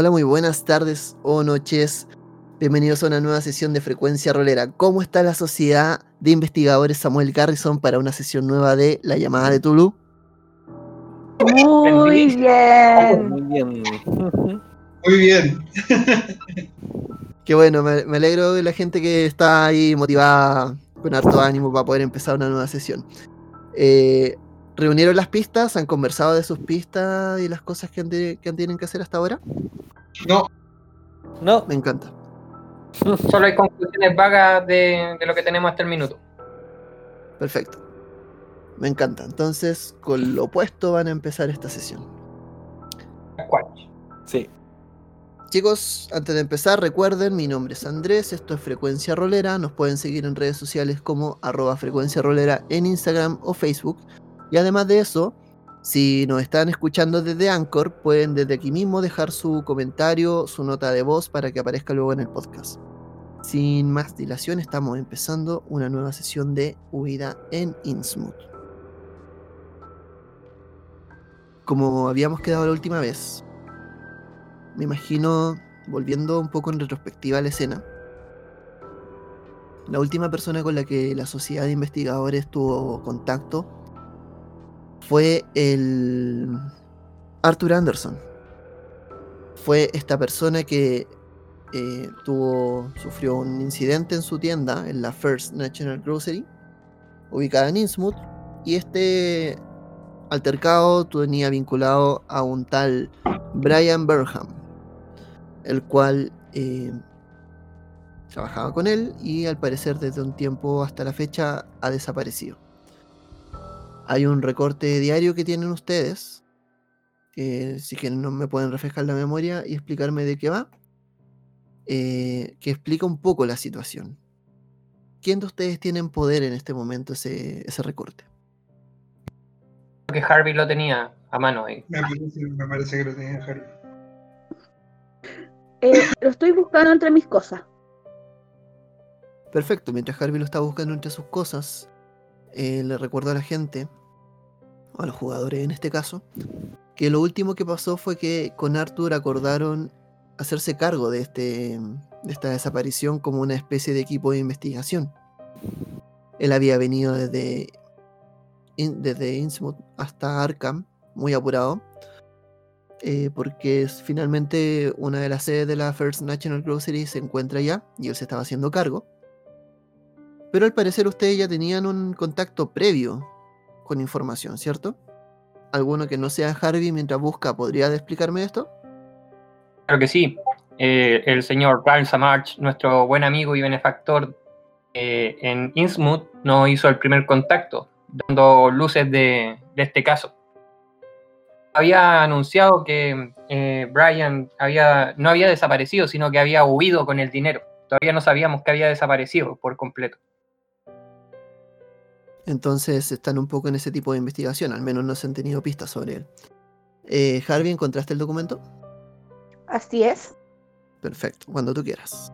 Hola, muy buenas tardes o noches. Bienvenidos a una nueva sesión de Frecuencia Rolera. ¿Cómo está la sociedad de investigadores Samuel Garrison para una sesión nueva de La llamada de Tulu? Muy bien. Muy bien. Muy bien. Qué bueno, me, me alegro de la gente que está ahí motivada con harto ánimo para poder empezar una nueva sesión. Eh, ¿Reunieron las pistas? ¿Han conversado de sus pistas y las cosas que, han de- que tienen que hacer hasta ahora? No, No, Me encanta. Solo hay conclusiones vagas de, de lo que tenemos hasta el minuto. Perfecto. Me encanta. Entonces, con lo opuesto van a empezar esta sesión. ¿Cuál? sí. Chicos, antes de empezar, recuerden, mi nombre es Andrés, esto es Frecuencia Rolera, nos pueden seguir en redes sociales como arroba Frecuencia Rolera en Instagram o Facebook. Y además de eso, si nos están escuchando desde Anchor, pueden desde aquí mismo dejar su comentario, su nota de voz para que aparezca luego en el podcast. Sin más dilación, estamos empezando una nueva sesión de Huida en Innsmouth. Como habíamos quedado la última vez, me imagino, volviendo un poco en retrospectiva a la escena, la última persona con la que la sociedad de investigadores tuvo contacto fue el Arthur Anderson. Fue esta persona que eh, tuvo, sufrió un incidente en su tienda, en la First National Grocery, ubicada en Innsmouth, y este altercado tenía vinculado a un tal Brian Burnham, el cual eh, trabajaba con él y al parecer desde un tiempo hasta la fecha ha desaparecido. Hay un recorte diario que tienen ustedes, que si quieren no me pueden refrescar la memoria y explicarme de qué va, eh, que explica un poco la situación. ¿Quién de ustedes tiene en poder en este momento ese, ese recorte? Creo que Harvey lo tenía a mano ahí. me parece, me parece que lo tenía Harry. Eh, lo estoy buscando entre mis cosas. Perfecto, mientras Harvey lo está buscando entre sus cosas, eh, le recuerdo a la gente, a los jugadores en este caso, que lo último que pasó fue que con Arthur acordaron hacerse cargo de, este, de esta desaparición como una especie de equipo de investigación. Él había venido desde, desde Innsmouth hasta Arkham, muy apurado, eh, porque finalmente una de las sedes de la First National Grocery se encuentra allá y él se estaba haciendo cargo. Pero al parecer ustedes ya tenían un contacto previo con información, ¿cierto? ¿Alguno que no sea Harvey mientras busca podría explicarme esto? Claro que sí. Eh, el señor Ryan Samarch, nuestro buen amigo y benefactor eh, en Innsmouth, nos hizo el primer contacto, dando luces de, de este caso. Había anunciado que eh, Brian había, no había desaparecido, sino que había huido con el dinero. Todavía no sabíamos que había desaparecido por completo. Entonces están un poco en ese tipo de investigación, al menos no se han tenido pistas sobre él. Eh, Harvey, ¿encontraste el documento? Así es. Perfecto, cuando tú quieras.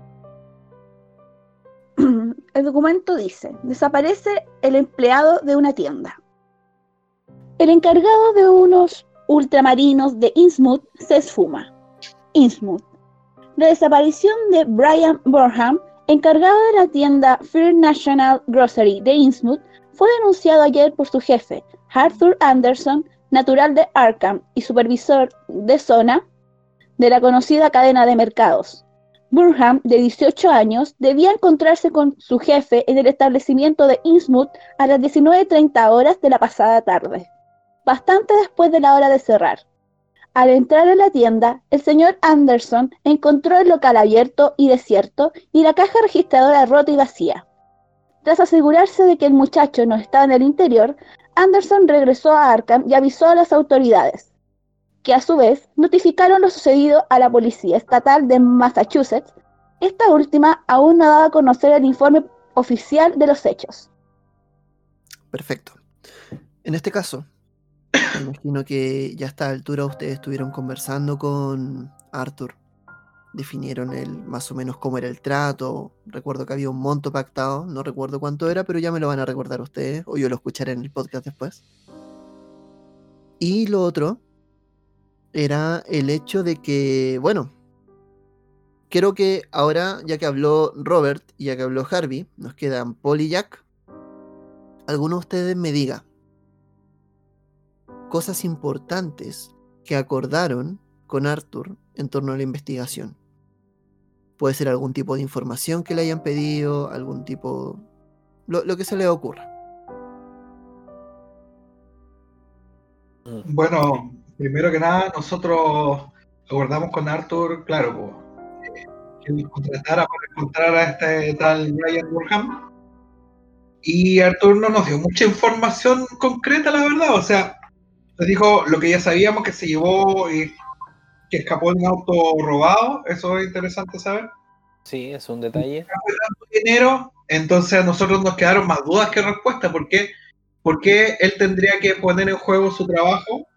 El documento dice, desaparece el empleado de una tienda. El encargado de unos ultramarinos de Innsmouth se esfuma. Innsmouth. La desaparición de Brian Burnham, encargado de la tienda Fair National Grocery de Innsmouth, fue denunciado ayer por su jefe, Arthur Anderson, natural de Arkham y supervisor de zona de la conocida cadena de mercados. Burnham, de 18 años, debía encontrarse con su jefe en el establecimiento de Innsmouth a las 19.30 horas de la pasada tarde, bastante después de la hora de cerrar. Al entrar en la tienda, el señor Anderson encontró el local abierto y desierto y la caja registradora rota y vacía. Tras asegurarse de que el muchacho no estaba en el interior, Anderson regresó a Arkham y avisó a las autoridades que a su vez notificaron lo sucedido a la Policía Estatal de Massachusetts. Esta última aún no daba a conocer el informe oficial de los hechos. Perfecto. En este caso, imagino que ya a esta altura ustedes estuvieron conversando con Arthur. Definieron el, más o menos cómo era el trato. Recuerdo que había un monto pactado, no recuerdo cuánto era, pero ya me lo van a recordar ustedes, o yo lo escucharé en el podcast después. Y lo otro era el hecho de que, bueno, quiero que ahora, ya que habló Robert y ya que habló Harvey, nos quedan Paul y Jack. Alguno de ustedes me diga cosas importantes que acordaron con Arthur en torno a la investigación. Puede ser algún tipo de información que le hayan pedido, algún tipo... Lo, que se le ocurra. Bueno, primero que nada, nosotros acordamos con Arthur, claro, eh, que nos contratara para encontrar a este tal Brian Durham. Y Arthur no nos dio mucha información concreta, la verdad. O sea, nos dijo lo que ya sabíamos que se llevó que escapó en un auto robado. Eso es interesante saber. Sí, es un detalle. Dinero, entonces a nosotros nos quedaron más dudas que respuestas. ¿Por qué? ¿Por qué él tendría que poner en juego su trabajo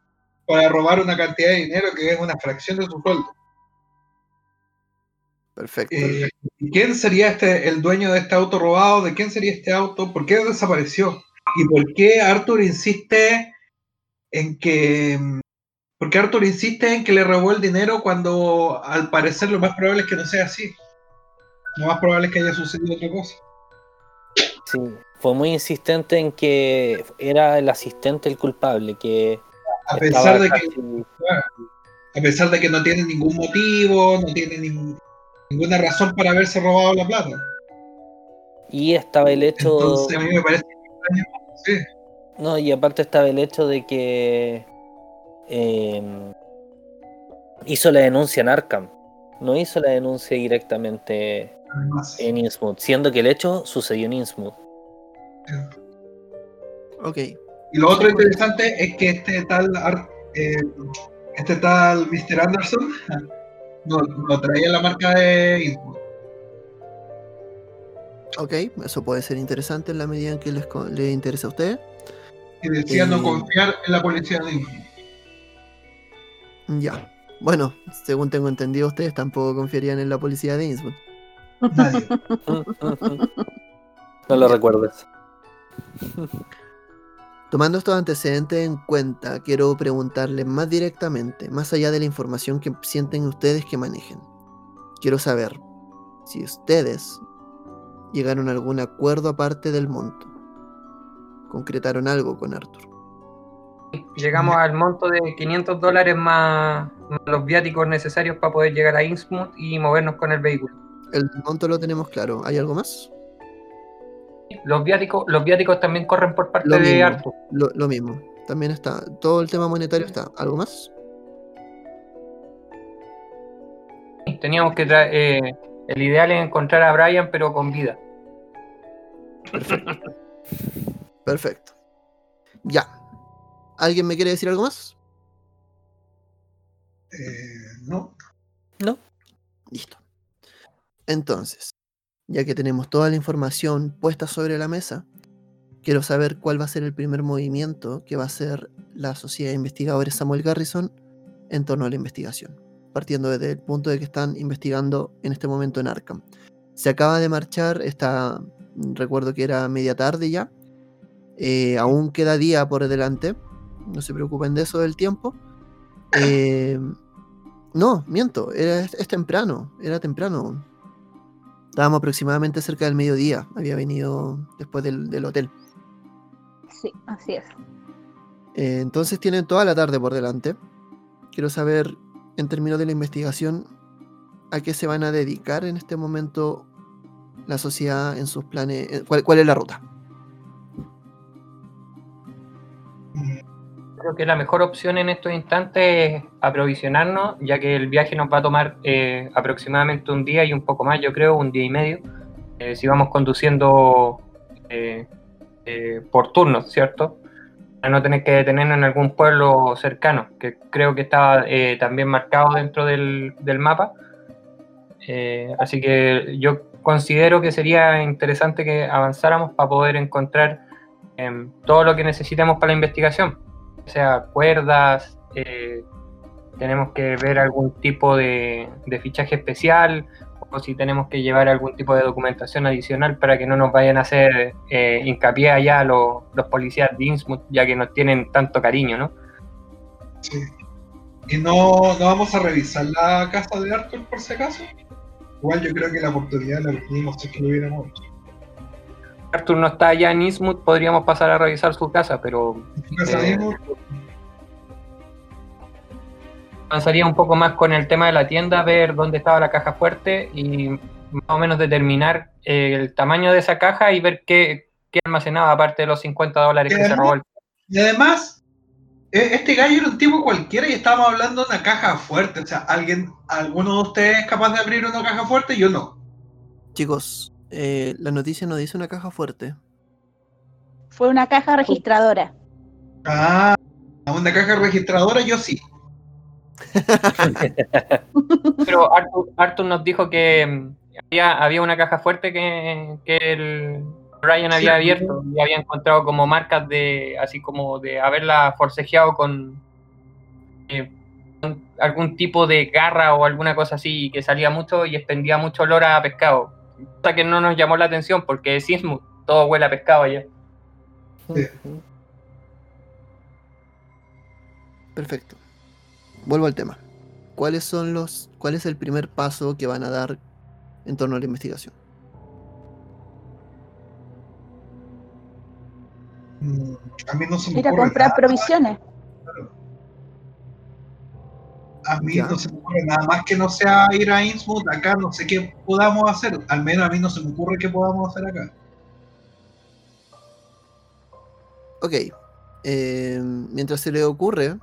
para robar una cantidad de dinero que es una fracción de su sueldo? Perfecto. Eh, ¿Quién sería este el dueño de este auto robado? ¿De quién sería este auto? ¿Por qué desapareció? ¿Y por qué Arthur insiste en que por qué Arthur insiste en que le robó el dinero cuando al parecer lo más probable es que no sea así? Lo más probable es que haya sucedido otra cosa. Sí, fue muy insistente en que era el asistente el culpable, que A pesar de que a pesar de que no tiene ningún motivo, no tiene ningún- ninguna razón para haberse robado la plata. y estaba el hecho Entonces a mí me parece extraño. Sí. No, y aparte estaba el hecho de que eh, hizo la denuncia en Arkham. No hizo la denuncia directamente además. en Innsmouth, siendo que el hecho sucedió en Innsmouth. Ok. Y lo otro interesante es que este tal Ar- eh, este tal Mr. Anderson no, no traía la marca de Innsmouth. Ok, eso puede ser interesante en la medida en que les, co- le interesa a ustedes. y decía no Eh. confiar en la policía de Innsmouth. Ya. Bueno, según tengo entendido, ustedes tampoco confiarían en la policía de Innsbruck. Nadie. no lo recuerdes. Tomando estos antecedentes en cuenta, quiero preguntarles más directamente, más allá de la información que sienten ustedes que manejen. Quiero saber si ustedes llegaron a algún acuerdo aparte del monto. Concretaron algo con Arthur. Llegamos al monto de 500 dólares más, más los viáticos necesarios para poder llegar a Innsmouth y movernos con el vehículo. El monto lo tenemos claro. ¿Hay algo más? Los viáticos, los viáticos también corren por parte Lo de mismo. Arthur. Lo, lo mismo. También está. Todo el tema monetario está. ¿Algo más? Teníamos que traer. eh, el ideal es encontrar a Brian, pero con vida. Perfecto. Ya. ¿Alguien me quiere decir algo más? Eh, no. Listo. Entonces, ya que tenemos toda la información puesta sobre la mesa, quiero saber cuál va a ser el primer movimiento que va a hacer la Sociedad de Investigadores Samuel Garrison en torno a la investigación, partiendo desde el punto de que están investigando en este momento en Arkham. Se acaba de marchar, está, recuerdo que era media tarde ya, eh, aún queda día por delante, no se preocupen de eso del tiempo. Eh, no, miento, era, es temprano, era temprano. Estábamos aproximadamente cerca del mediodía, había venido después del, del hotel. Sí, así es. Eh, entonces tienen toda la tarde por delante. Quiero saber, en términos de la investigación, a qué se van a dedicar en este momento la sociedad en sus planes. ¿Cuál, cuál es la ruta? Creo que la mejor opción en estos instantes es aprovisionarnos, ya que el viaje nos va a tomar eh, aproximadamente un día y un poco más, yo creo, un día y medio, eh, si vamos conduciendo eh, por turnos, ¿cierto? Para no tener que detenernos en algún pueblo cercano, que creo que eh, también marcado dentro del, del mapa. Así que yo considero que sería interesante que avanzáramos para poder encontrar em, todo lo que necesitemos para la investigación sea cuerdas, eh, tenemos que ver algún tipo de, fichaje especial o si tenemos que llevar algún tipo de documentación adicional para que no nos vayan a hacer eh, hincapié allá los, los policías de Innsmouth, ya que nos tienen tanto cariño, ¿no? Sí. ¿Y no, no vamos a revisar la casa de Arthur por si acaso? igual yo creo que la oportunidad la perdimos si es que lo hubiéramos hecho. Arthur no está allá en Eastwood, podríamos pasar a revisar su casa, pero Eh, avanzaría un poco más con el tema de la tienda, ver dónde estaba la caja fuerte y más o menos determinar eh, el tamaño de esa caja y ver qué, qué almacenaba, aparte de los 50 dólares que se robó. el- Y además, e- este gallo era un tipo cualquiera y estábamos hablando de una caja fuerte. O sea, alguien, alguno de ustedes es capaz de abrir una caja fuerte, yo no. Chicos, eh, la noticia nos dice una caja fuerte. Fue una caja registradora. Ah, una caja registradora, yo sí. Pero Arthur, Arthur nos dijo que mm, había, había una caja fuerte que, que el Ryan había Sí. abierto y había encontrado como marcas de, así como de haberla forcejeado con, eh, algún tipo de garra o alguna cosa así que salía mucho y expendía mucho olor a pescado. Cosa que no nos llamó la atención porque es Innsmouth, todo huele a pescado allá. Sí. Perfecto. Vuelvo al tema. ¿Cuáles son los, cuál es el primer paso que van a dar en torno a la investigación? Mm, A mí no se me Ir a comprar nada. provisiones. A mí Ya. no se me ocurre nada más que no sea ir a Innsmouth. Acá no sé qué podamos hacer. Al menos a mí no se me ocurre qué podamos hacer acá. Ok. eh, mientras se le ocurre,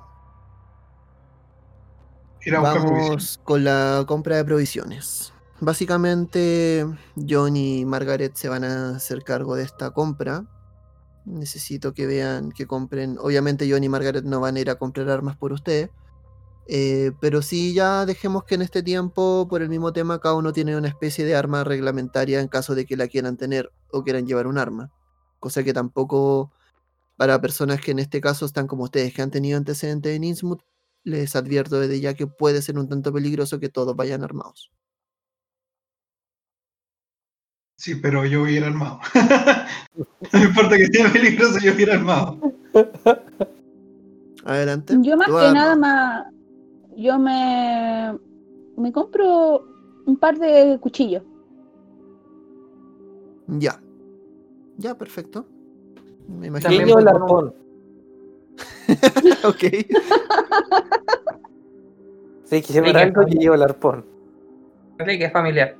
Ir a vamos con la compra de provisiones. Básicamente, John y Margaret se van a hacer cargo de esta compra. Necesito que vean, que compren. Obviamente, John y Margaret no van a ir a comprar armas por usted. Eh, pero sí, ya dejemos que en este tiempo, por el mismo tema, cada uno tiene una especie de arma reglamentaria en caso de que la quieran tener o quieran llevar un arma. Cosa que tampoco, para personas que en este caso están como ustedes, que han tenido antecedentes en Innsmouth, les advierto desde ya que puede ser un tanto peligroso que todos vayan armados. Sí, pero yo voy a ir armado. no importa que sea peligroso, yo voy a ir armado. Adelante. Yo más que nada más, yo me, me compro un par de cuchillos. Ya. Ya, perfecto. Me imagino. Niño el arpón. ok. Sí, que que algo que lleva el arpón. Sí, que es familiar.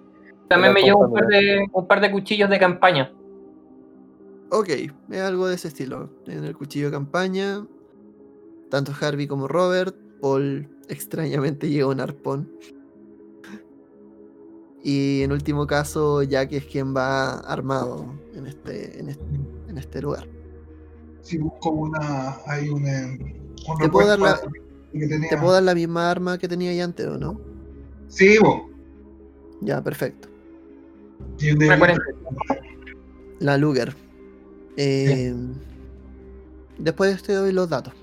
También me llevo un par, de, un par de cuchillos de campaña. Ok, es algo de ese estilo. En el cuchillo de campaña, tanto Harvey como Robert, Paul extrañamente lleva un arpón. Y en último caso, Jack es quien va armado en este, en este, en este lugar. Si busco una. Hay un. eh, un Te puedo dar la- repuesto que tenía. ¿Te puedo dar la misma arma que tenía ya antes o no? Sí, vos. Ya, perfecto. Y un de- Una 40. La Luger. Eh, Después te doy los datos.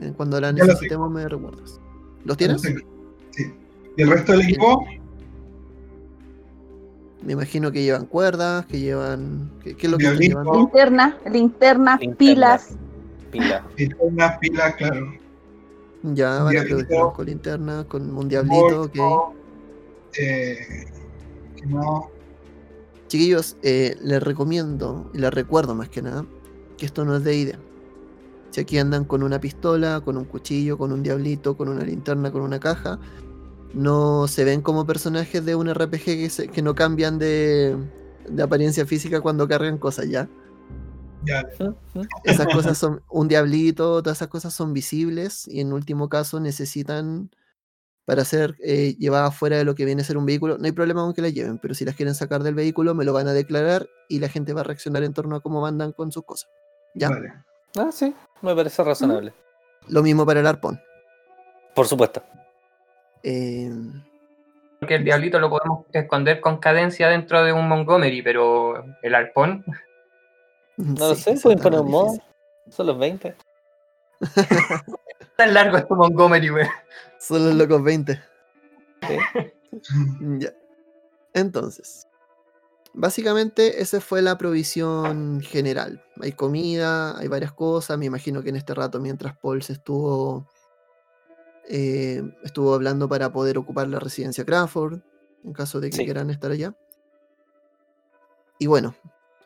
Eh, Cuando la necesitemos me recuerdas. ¿Los tienes? Sí. ¿Y el resto del equipo? Me imagino que llevan cuerdas, que llevan... ¿Qué, qué es lo que llevando? Linterna, linterna, Linterna. pilas. Pila. Linterna, pila, claro. Ya, van a con linterna, con un diablito, ok. Eh, ¿qué más? Chiquillos, eh, les recomiendo, y les recuerdo más que nada, que esto no es de idea. Si aquí andan con una pistola, con un cuchillo, con un diablito, con una linterna, con una caja, no se ven como personajes de un RPG que, se- que no cambian de, de apariencia física cuando cargan cosas ya. Ya, Esas cosas son un diablito, todas esas cosas son visibles y en último caso necesitan para ser eh, llevadas fuera de lo que viene a ser un vehículo. No hay problema con que las lleven, pero si las quieren sacar del vehículo me lo van a declarar y la gente va a reaccionar en torno a cómo andan con sus cosas. ¿Ya? vale. Ah, sí, me parece razonable. Lo mismo para el arpón. Por supuesto. Eh, Porque el diablito lo podemos esconder con cadencia dentro de un Montgomery, pero el arpón, No lo sí, sé, pueden poner un difícil. Son los 20. tan largo es tu Montgomery, güey. Son los locos 20. Sí. Ya. Entonces, básicamente esa fue la provisión general. Hay comida, hay varias cosas. Me imagino que en este rato, mientras Paul se estuvo, eh, estuvo hablando para poder ocupar la residencia Crawford, en caso de que Sí. quieran estar allá. Y bueno,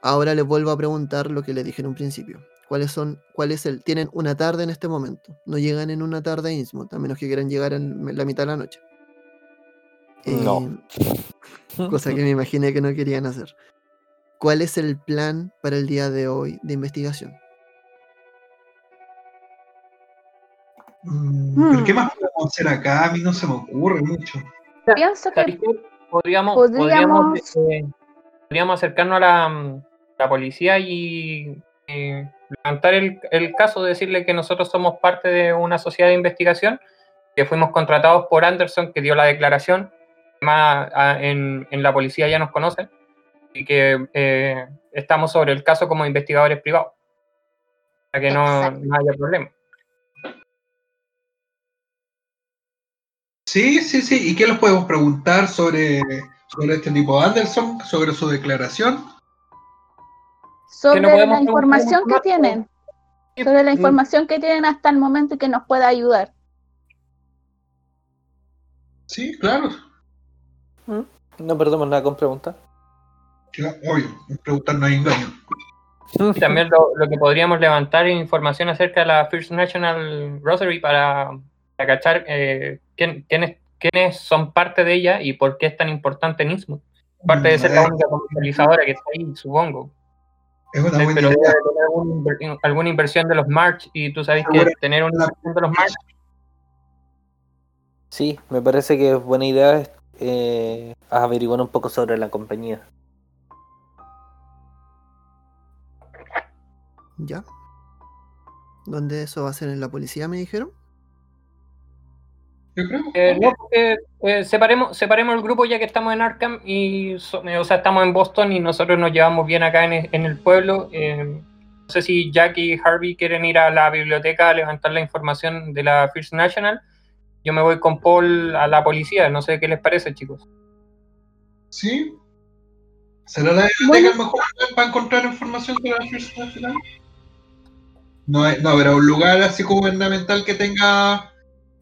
ahora les vuelvo a preguntar lo que les dije en un principio. ¿Cuáles son, cuál es el, tienen una tarde en este momento? No llegan en una tarde a Innsmouth, a menos que quieran llegar en la mitad de la noche. No. Cosa que me imaginé que no querían hacer. ¿Cuál es el plan para el día de hoy de investigación? Mm. ¿Pero qué más podemos hacer acá? A mí no se me ocurre mucho. Pienso que Podríamos- podríamos, eh, podríamos acercarnos a la, mm, la policía y eh, levantar el, el caso, decirle que nosotros somos parte de una sociedad de investigación, que fuimos contratados por Anderson, que dio la declaración. Además, a- en, en la policía ya nos conocen y que eh, estamos sobre el caso como investigadores privados, para que no, no haya problema. Sí, sí, sí. ¿Y qué les podemos preguntar sobre, sobre este tipo de Anderson? ¿Sobre su declaración? sobre no la información que tienen, sobre la información que tienen hasta el momento y que nos pueda ayudar. Sí, claro. No perdemos nada con preguntar. Claro, Obvio, preguntar no hay engaño. Y también lo, lo que podríamos levantar es información acerca de la First National Rosary para, para cachar eh, quién- quiénes, quiénes son parte de ella y por qué es tan importante en Innsmouth. Aparte de ser la Eh, única comercializadora que está ahí, supongo. Es una Eh, buena Pero debe idea. tener algún alguna inversión de los March y tú sabes que tener una inversión de los March Sí, me parece que es buena idea eh, averiguar un poco sobre la compañía. ¿Ya? ¿Dónde eso va a ser en la policía, me dijeron? Yo creo. Eh, no, porque, eh, separemos, separemos el grupo ya que estamos en Arkham y so- eh, o sea, estamos en Boston y nosotros nos llevamos bien acá en, el- en el pueblo. Eh, no sé si Jack y Harvey quieren ir a la biblioteca a levantar la información de la First National. Yo me voy con Paul a la policía, no sé qué les parece, chicos. Sí. ¿Será la biblioteca Bueno. el mejor lugar para encontrar información sobre la First National? No, no habrá un lugar así gubernamental que tenga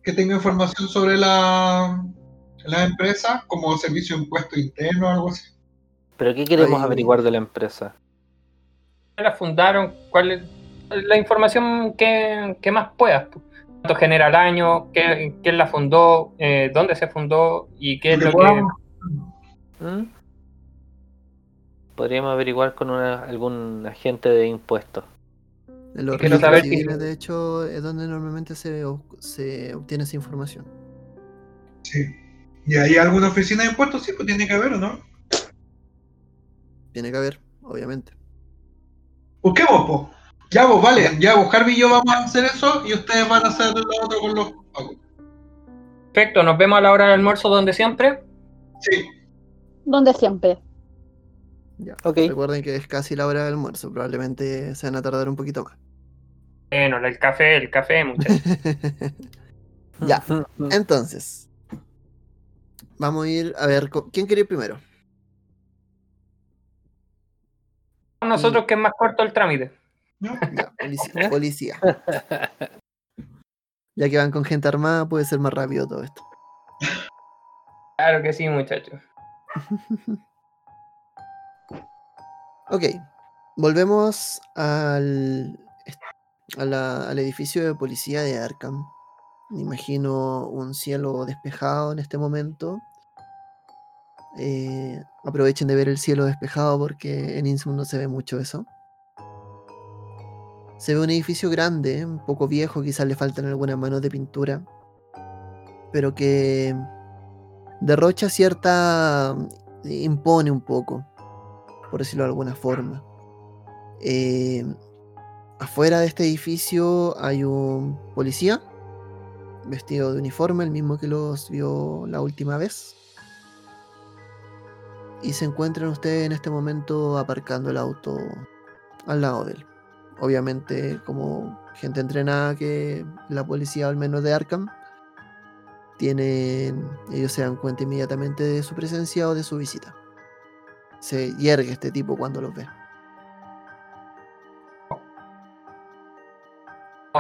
que tenga información sobre la, la empresa, como servicio de impuesto interno o algo así. ¿Pero qué queremos Ahí- averiguar de la empresa? la fundaron? ¿Cuál es la información que, que más puedas? ¿Cuánto genera al año? ¿Qué- ¿Quién la fundó? eh, ¿Dónde se fundó? ¿Y qué es Lo que ¿Mm? Podríamos averiguar con una- algún agente de impuestos. Los Quiero saber de hecho, es donde normalmente se, se obtiene esa información. Sí. ¿Y hay alguna oficina de impuestos? Sí, pues tiene que haber, ¿o no? Tiene que haber, obviamente. Busquemos, po. Ya vos, vale, ya vos, Harvey y yo vamos a hacer eso y ustedes van a hacer lo otro con los. Perfecto, nos vemos a la hora del almuerzo donde siempre. Sí, Donde siempre. Ya. Ok. Recuerden que es casi la hora del almuerzo, probablemente se van a tardar un poquito más. Bueno, el café, el café, muchachos. ya, entonces. Vamos a ir a ver, ¿quién quiere ir primero? Nosotros que es más corto el trámite. ¿No? Ya, policía. policía. Ya que van con gente armada, puede ser más rápido todo esto. Claro que sí, muchachos. Ok, volvemos al, a la- al edificio de policía de Arkham. Me imagino un cielo despejado en este momento. Eh, aprovechen de ver el cielo despejado porque en Innsmouth no se ve mucho eso. Se ve un edificio grande, un poco viejo, quizás le faltan algunas manos de pintura, pero que derrocha cierta... impone un poco por decirlo de alguna forma. Eh, afuera de este edificio hay un policía vestido de uniforme, el mismo que los vio la última vez. Y se encuentran ustedes en este momento aparcando el auto al lado de él. Obviamente, como gente entrenada que la policía, al menos de Arkham, tienen, ellos se dan cuenta inmediatamente de su presencia o de su visita se hiergue este tipo cuando los ve. ¿Cómo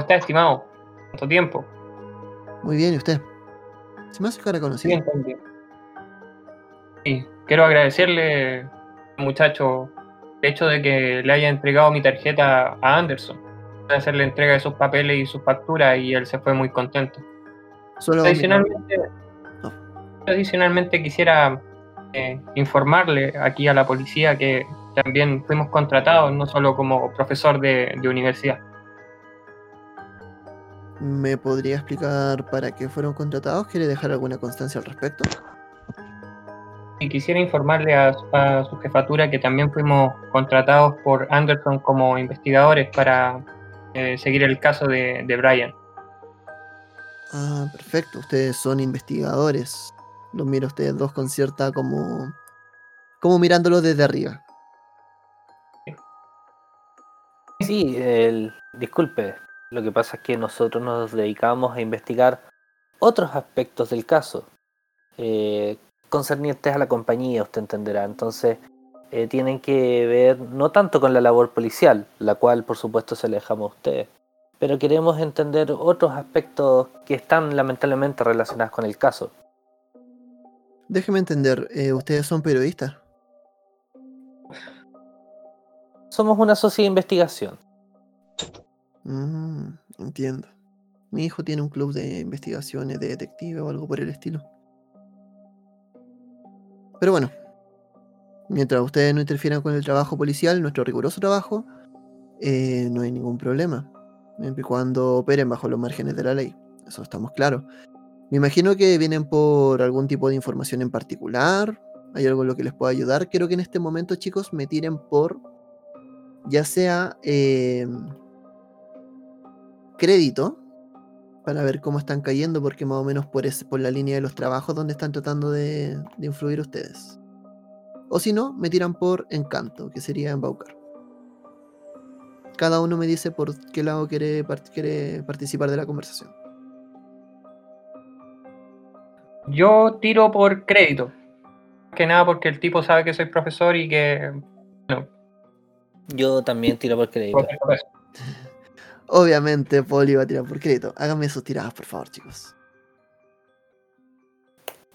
está, estimado? ¿Cuánto tiempo? Muy bien, ¿y usted? Se me hace cara conocida. Bien, también. Y quiero agradecerle, muchacho, hecho de que le haya entregado mi tarjeta a Anderson. De hacerle entrega de sus papeles y sus facturas y él se fue muy contento. Solo Adicionalmente, No. adicionalmente quisiera eh, informarle aquí a la policía que también fuimos contratados, no solo como profesor de, de universidad. ¿Me podría explicar para qué fueron contratados? ¿Quiere dejar alguna constancia al respecto? Y quisiera informarle a, a su jefatura que también fuimos contratados por Anderson como investigadores para eh, seguir el caso de, de Brian. Ah, perfecto. Ustedes son investigadores. Los miro a ustedes dos con cierta como. como mirándolo desde arriba. Sí, el, disculpe. Lo que pasa es que nosotros nos dedicamos a investigar otros aspectos del caso, eh, concernientes a la compañía, usted entenderá. Entonces, eh, tienen que ver no tanto con la labor policial, la cual por supuesto se le dejamos a ustedes, pero queremos entender otros aspectos que están lamentablemente relacionados con el caso. Déjeme entender, eh, ustedes son periodistas. Somos una sociedad de investigación. Mm, entiendo. Mi hijo tiene un club de investigaciones de detective o algo por el estilo. Pero bueno, mientras ustedes no interfieran con el trabajo policial, nuestro riguroso trabajo, eh, no hay ningún problema. Siempre y cuando operen bajo los márgenes de la ley. Eso estamos claros. Me imagino que vienen por algún tipo de información en particular. ¿Hay algo en lo que les pueda ayudar? Quiero que en este momento, chicos, me tiren por ya sea eh, crédito para ver cómo están cayendo, porque más o menos por, ese- por la línea de los trabajos donde están tratando de, de influir ustedes. O si no, me tiran por encanto, que sería embaucar. Cada uno me dice por qué lado quiere, part- quiere participar de la conversación. Yo tiro por crédito. Más que nada porque el tipo sabe que soy profesor y que. Bueno, Yo también tiro por crédito. cosa. Obviamente, Paul iba a tirar por crédito. Háganme sus tiradas, por favor, chicos.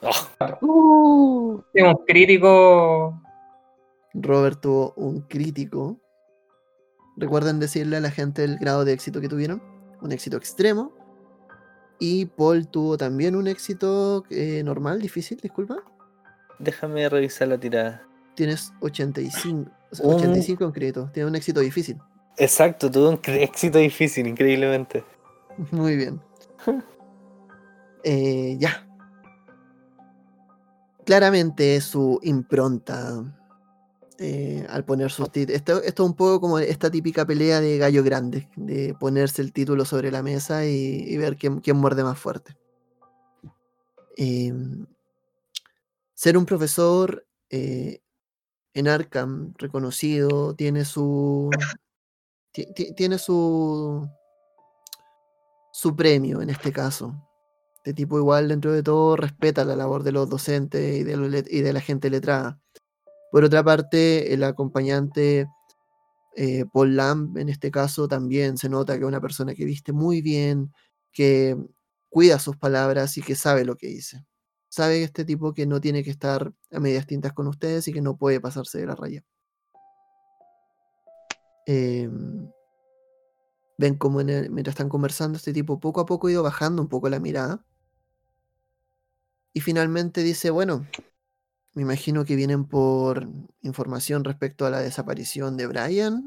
Oh, Uh, un crítico. Robert tuvo un crítico. Recuerden decirle a la gente el grado de éxito que tuvieron. Un éxito extremo. Y Paul tuvo también un éxito eh, normal, difícil, disculpa. déjame revisar la tirada. Tienes 85, o sea, Un- 85 en crédito. Tienes un éxito difícil. Exacto, tuve un éxito difícil, increíblemente. Muy bien. Eh, ya. Claramente su impronta eh, al poner sus títulos. Esto, esto es un poco como esta típica pelea de gallo grande, de ponerse el título sobre la mesa y, y ver quién, quién muerde más fuerte. Em, ser un profesor eh, en Arkham reconocido tiene su. ti- ti- tiene su. su premio en este caso. Este tipo igual dentro de todo respeta la labor de los docentes y de, la gente letrada. Por otra parte, el acompañante eh, Paul Lamb, en este caso, también se nota que es una persona que viste muy bien, que cuida sus palabras y que sabe lo que dice. Sabe este tipo que no tiene que estar a medias tintas con ustedes y que no puede pasarse de la raya. Em, ven como mientras están conversando, este tipo poco a poco ha ido bajando un poco la mirada. Y finalmente dice, bueno, me imagino que vienen por información respecto a la desaparición de Brian.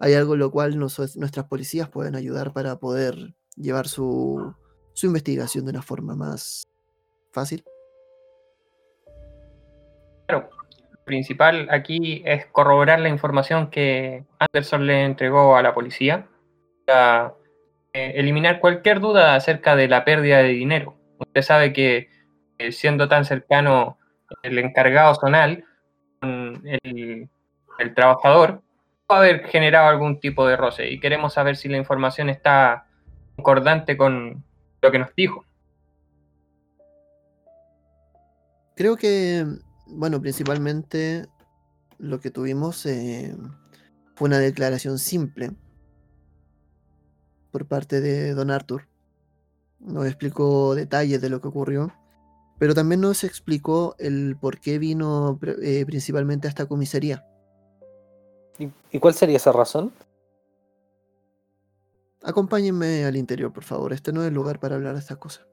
Hay algo en lo cual nuestras policías pueden ayudar para poder llevar su, su investigación de una forma más fácil. Principal aquí es corroborar la información que Anderson le entregó a la policía para eh, eliminar cualquier duda acerca de la pérdida de dinero. Usted sabe que eh, siendo tan cercano el encargado zonal el, el trabajador, puede haber generado algún tipo de roce y queremos saber si la información está concordante con lo que nos dijo. Creo que, bueno, principalmente lo que tuvimos eh, fue una declaración simple por parte de Don Arthur. Nos explicó detalles de lo que ocurrió, Pero también nos explicó el por qué vino eh, principalmente a esta comisaría. ¿Y, y cuál sería esa razón? Acompáñenme al interior, por favor. Este no es el lugar para hablar de estas cosas.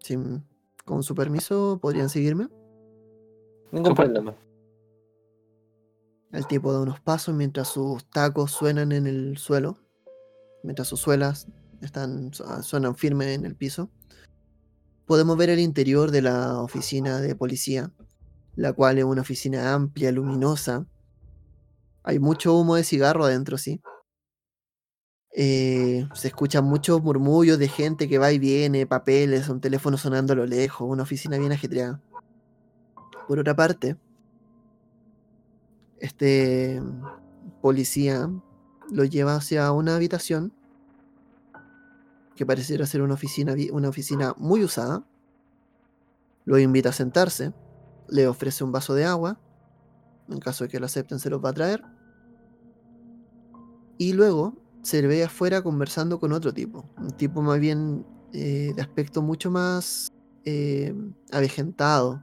Sin- con su permiso, ¿podrían seguirme? Ningún problema. El tipo da unos pasos mientras sus tacos suenan en el suelo, mientras sus suelas están, su- suenan firmes en el piso. Podemos ver el interior de la oficina de policía, la cual es una oficina amplia, luminosa. Hay mucho humo de cigarro adentro, sí. Eh, se escuchan muchos murmullos de gente que va y viene, papeles, un teléfono sonando a lo lejos, una oficina bien ajetreada. Por otra parte, este policía lo lleva hacia una habitación que pareciera ser una oficina, una oficina muy usada. Lo invita a sentarse, le ofrece un vaso de agua, en caso de que lo acepten se los va a traer. Y luego se le ve afuera conversando con otro tipo, un tipo más bien eh, de aspecto mucho más eh, avejentado,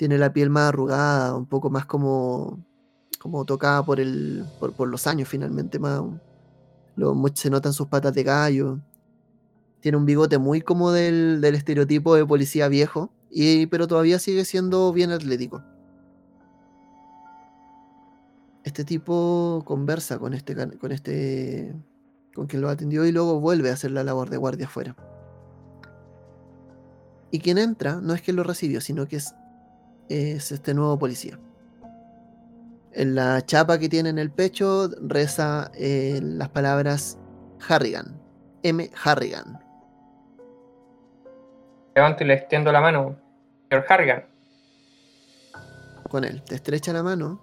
tiene la piel más arrugada, un poco más como, como tocada por, el, por, por los años finalmente, más, lo, se notan sus patas de gallo, tiene un bigote muy como del, del estereotipo de policía viejo, y, pero todavía sigue siendo bien atlético. Este tipo conversa con este, con este, con quien lo atendió y luego vuelve a hacer la labor de guardia afuera. Y quien entra no es quien lo recibió, sino que es, es este nuevo policía. En la chapa que tiene en el pecho reza eh, las palabras Harrigan. M. Harrigan. Levanto y le extiendo la mano. Señor Harrigan. Con él. Te estrecha la mano.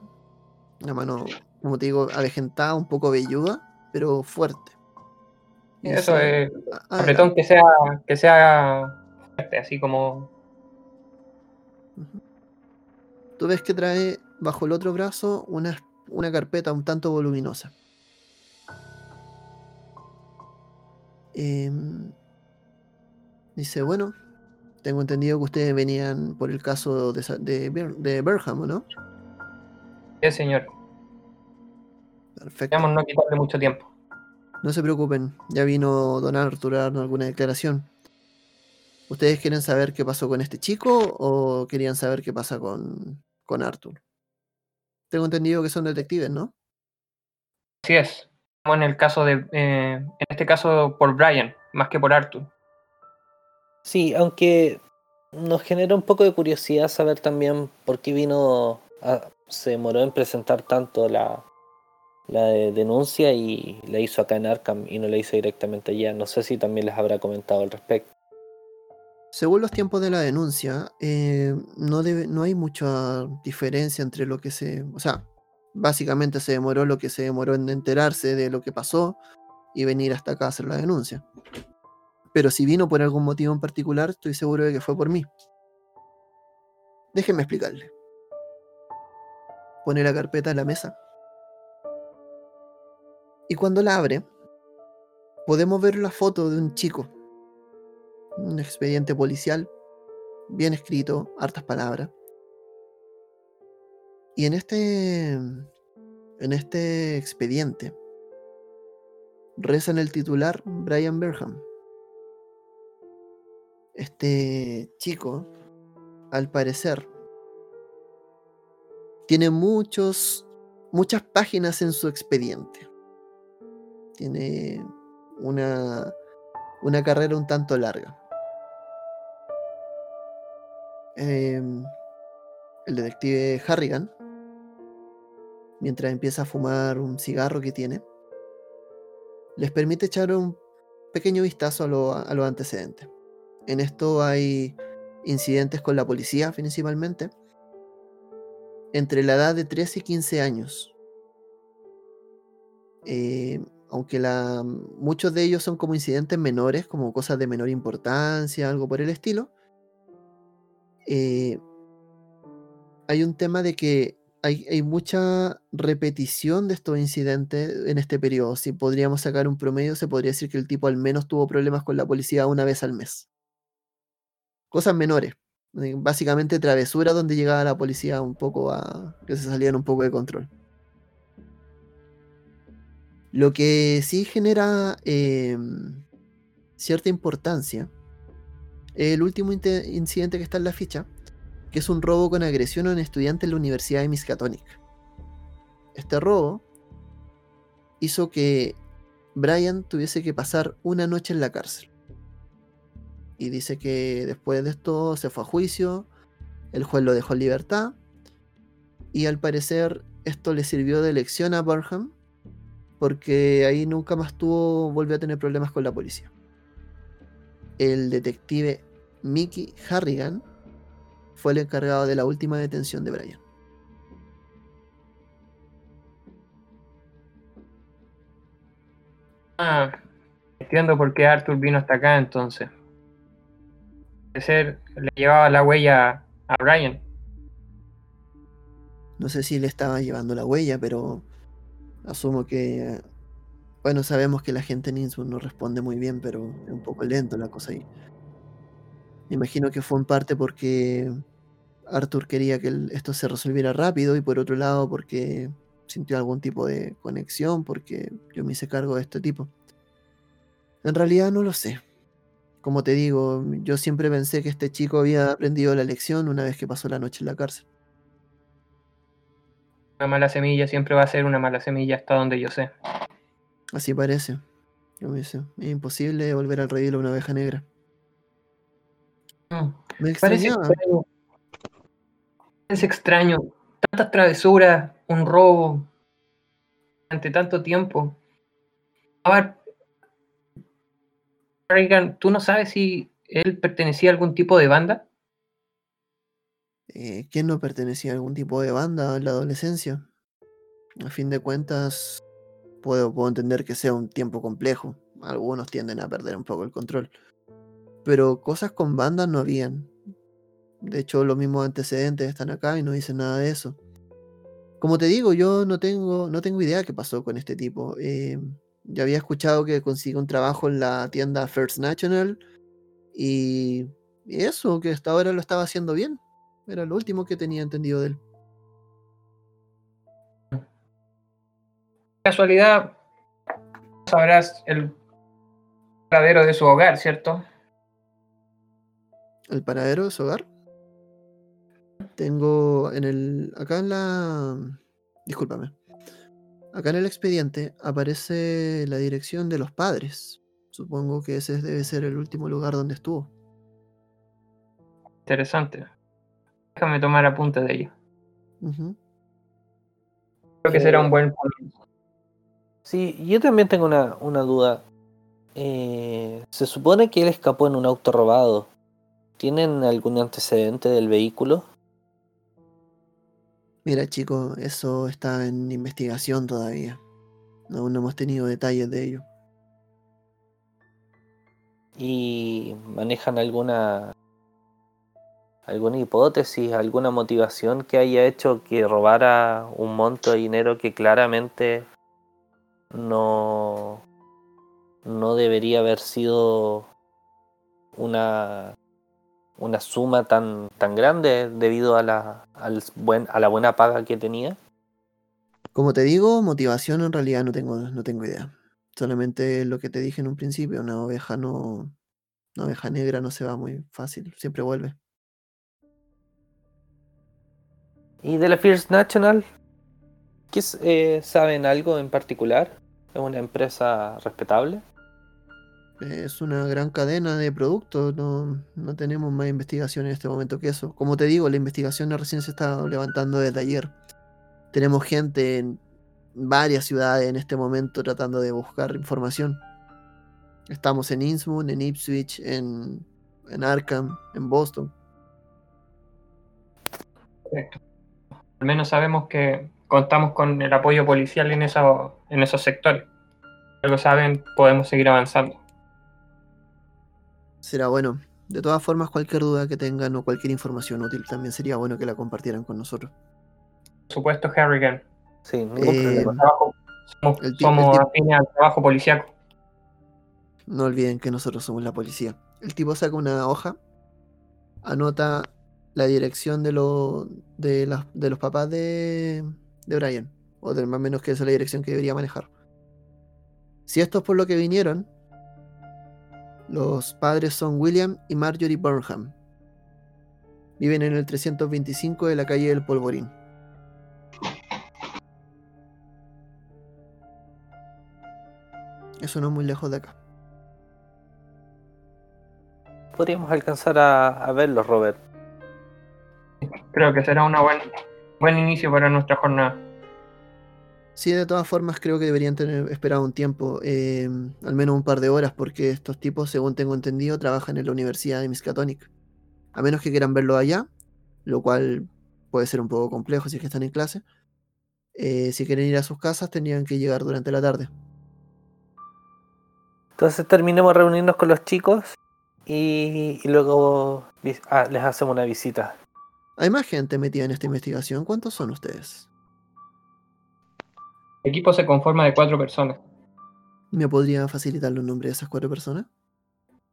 Una mano, como te digo, avejentada, un poco velluda, pero fuerte. Y Eso dice, es "A- apretón que sea, que sea fuerte, así como. Tú ves que trae bajo el otro brazo una, una carpeta un tanto voluminosa. Em, dice, bueno, tengo entendido que ustedes venían por el caso de, de, de Berham, ¿o ¿no? Sí, señor. Perfecto. Esperamos no quitarle mucho tiempo. No se preocupen, ya vino Don Arthur a darnos alguna declaración. ¿Ustedes quieren saber qué pasó con este chico o querían saber qué pasa con, con Arthur? Tengo entendido que son detectives, ¿no? Así es. Estamos en el caso de. eh, en este caso por Brian, más que por Arthur. Sí, aunque nos genera un poco de curiosidad saber también por qué vino, a- se demoró en presentar tanto la, la de- denuncia y la hizo acá en Arkham y no la hizo directamente allá. No sé si también les habrá comentado al respecto. Según los tiempos de la denuncia, eh, no, no hay mucha diferencia entre lo que se... O sea, básicamente se demoró lo que se demoró en enterarse de lo que pasó y venir hasta acá a hacer la denuncia. Pero si vino por algún motivo en particular, estoy seguro de que fue por mí. Déjenme explicarle. Pone la carpeta en la mesa. Y cuando la abre, podemos ver la foto de un chico un expediente policial, bien escrito, hartas palabras. Y en este, en este expediente, reza en el titular Brian Berham. Este chico, al parecer, tiene muchos, muchas páginas en su expediente. Tiene una, una carrera un tanto larga. Em, el detective Harrigan, mientras empieza a fumar un cigarro que tiene, les permite echar un pequeño vistazo a, lo- a los antecedentes. En esto hay incidentes con la policía principalmente, entre la edad de 13 y 15 años. Eh, aunque la, muchos de ellos son como incidentes menores, como cosas de menor importancia, algo por el estilo, eh, hay un tema de que hay, mucha repetición de estos incidentes en este periodo. Si podríamos sacar un promedio, se podría decir que el tipo al menos tuvo problemas con la policía una vez al mes. Cosas menores, Eh, Básicamente travesura donde llegaba la policía un poco a. que se salían un poco de control. Lo que sí genera eh, cierta importancia el último incidente que está en la ficha, que es un robo con agresión a un estudiante en la Universidad de Miskatonic. Este robo hizo que Brian tuviese que pasar una noche en la cárcel. Y dice que después de esto se fue a juicio, el juez lo dejó en libertad, y al parecer esto le sirvió de lección a Burnham, porque ahí nunca más tuvo, volvió a tener problemas con la policía. El detective Mickey Harrigan fue el encargado de la última detención de Brian. Ah, entiendo por qué Arthur vino hasta acá entonces. De ser, le llevaba la huella a Brian. No sé si le estaba llevando la huella, pero asumo que. Bueno, sabemos que la gente en Innsmouth no responde muy bien, pero es un poco lento la cosa ahí. Me imagino que fue en parte porque Arthur quería que esto se resolviera rápido y por otro lado porque sintió algún tipo de conexión, porque yo me hice cargo de este tipo. En realidad no lo sé. Como te digo, yo siempre pensé que este chico había aprendido la lección una vez que pasó la noche en la cárcel. Una mala semilla siempre va a ser una mala semilla hasta donde yo sé. Así parece. Como dice, es imposible volver al redil a una oveja negra. Mm, Me Parece extraño. Es extraño. Tantas travesuras, un robo durante tanto tiempo. A ver, Reagan, ¿tú no sabes si él pertenecía a algún tipo de banda? eh, ¿Quién no pertenecía a algún tipo de banda en la adolescencia? A fin de cuentas, puedo, puedo entender que sea un tiempo complejo. Algunos tienden a perder un poco el control. Pero cosas con bandas no habían. De hecho, los mismos antecedentes están acá y no dicen nada de eso. Como te digo, yo no tengo, no tengo idea qué pasó con este tipo. Eh, ya había escuchado que consiguió un trabajo en la tienda First National y, y eso, que hasta ahora lo estaba haciendo bien. Era lo último que tenía entendido de él. Casualidad, sabrás el paradero de su hogar, ¿cierto? El paradero de su hogar. Tengo en el. Acá en la. Discúlpame. Acá en el expediente aparece la dirección de los padres. Supongo que ese debe ser el último lugar donde estuvo. Interesante. Déjame tomar apuntes de ello. Creo que será un buen comienzo. Sí, yo también tengo una, una duda. Eh, se supone que él escapó en un auto robado. ¿Tienen algún antecedente del vehículo? Mira, chicos, eso está en investigación todavía. Aún no hemos tenido detalles de ello. ¿Y manejan alguna alguna hipótesis, alguna motivación que haya hecho que robara un monto de dinero que claramente no no debería haber sido una una suma tan tan grande debido a la al buen a la buena paga que tenía? Como te digo, motivación en realidad no tengo, no tengo idea. Solamente lo que te dije en un principio, una oveja no. Una oveja negra no se va muy fácil, siempre vuelve. ¿Y de la First National? ¿Qué eh, saben algo en particular? ¿Es una empresa respetable? Es una gran cadena de productos, no, no tenemos más investigación en este momento que eso. Como te digo, la investigación recién se está levantando desde ayer. Tenemos gente en varias ciudades en este momento tratando de buscar información. Estamos en Innsmouth, en Ipswich, en, en Arkham, en Boston. Correcto. Al menos sabemos que contamos con el apoyo policial en, eso- en esos sectores. Ya lo saben, podemos seguir avanzando. Será bueno. De todas formas, cualquier duda que tengan o cualquier información útil también sería bueno que la compartieran con nosotros. Por supuesto, Harrigan. Sí, ningún Eh. Trabajo- somos El el al trabajo policiaco. No olviden que nosotros somos la policía. El tipo saca una hoja, anota la dirección de, lo- de, los papás de, de Brian. O de más o menos que esa es la dirección que debería manejar. Si esto es por lo que vinieron, los padres son William y Marjorie Burnham. Viven en el 325 de la calle del Polvorín. Eso no es muy lejos de acá. Podríamos alcanzar a, a verlos, Robert. Creo que será un buen, buen inicio para nuestra jornada. Sí, de todas formas creo que deberían tener esperado un tiempo, eh, al menos un par de horas, porque estos tipos, según tengo entendido, trabajan en la Universidad de Miskatonic. A menos que quieran verlo allá, lo cual puede ser un poco complejo si es que están en clase. eh, si quieren ir a sus casas, tendrían que llegar durante la tarde. Entonces terminemos reunirnos con los chicos y, y luego ah, les hacemos una visita. Hay más gente metida en esta investigación. ¿Cuántos son ustedes? El equipo se conforma de cuatro personas. ¿Me podría facilitar los nombres de esas cuatro personas?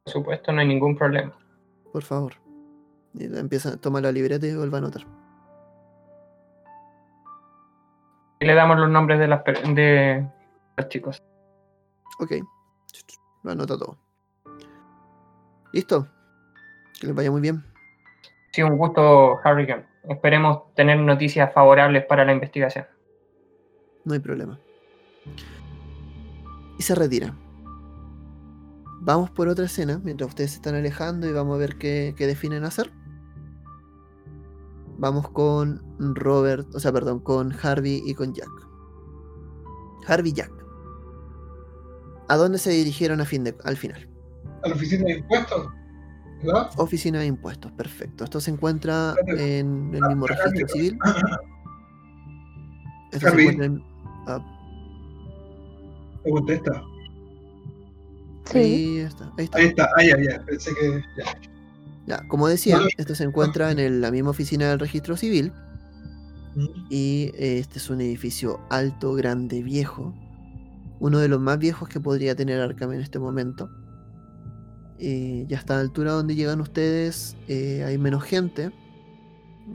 Por supuesto, no hay ningún problema. Por favor. La empieza a tomar la libreta y vuelve a anotar. Y le damos los nombres de, las, de los chicos. Ok. Lo anota todo. ¿Listo? Que les vaya muy bien. Sí, un gusto, Harrigan. Esperemos tener noticias favorables para la investigación. No hay problema. Y se retira. Vamos por otra escena mientras ustedes se están alejando y vamos a ver qué, qué definen hacer. Vamos con Robert, o sea, perdón, con Harvey y con Jack. Harvey y Jack. ¿A dónde se dirigieron a fin de, al final? A la oficina de impuestos, ¿verdad? Oficina de impuestos, perfecto. Esto se encuentra en el mismo registro civil. Harvey. ah, Me contesta. Sí. ahí está, ahí está. Ahí está, ah, ya, ya. Pensé que. Ya. Ya, como decía, Vale. esto se encuentra en el- la misma oficina del registro civil Mm. y eh, este es un edificio alto, grande, viejo. Uno de los más viejos que podría tener Arkham en este momento. Eh, ya está a la altura donde llegan ustedes, eh, hay menos gente.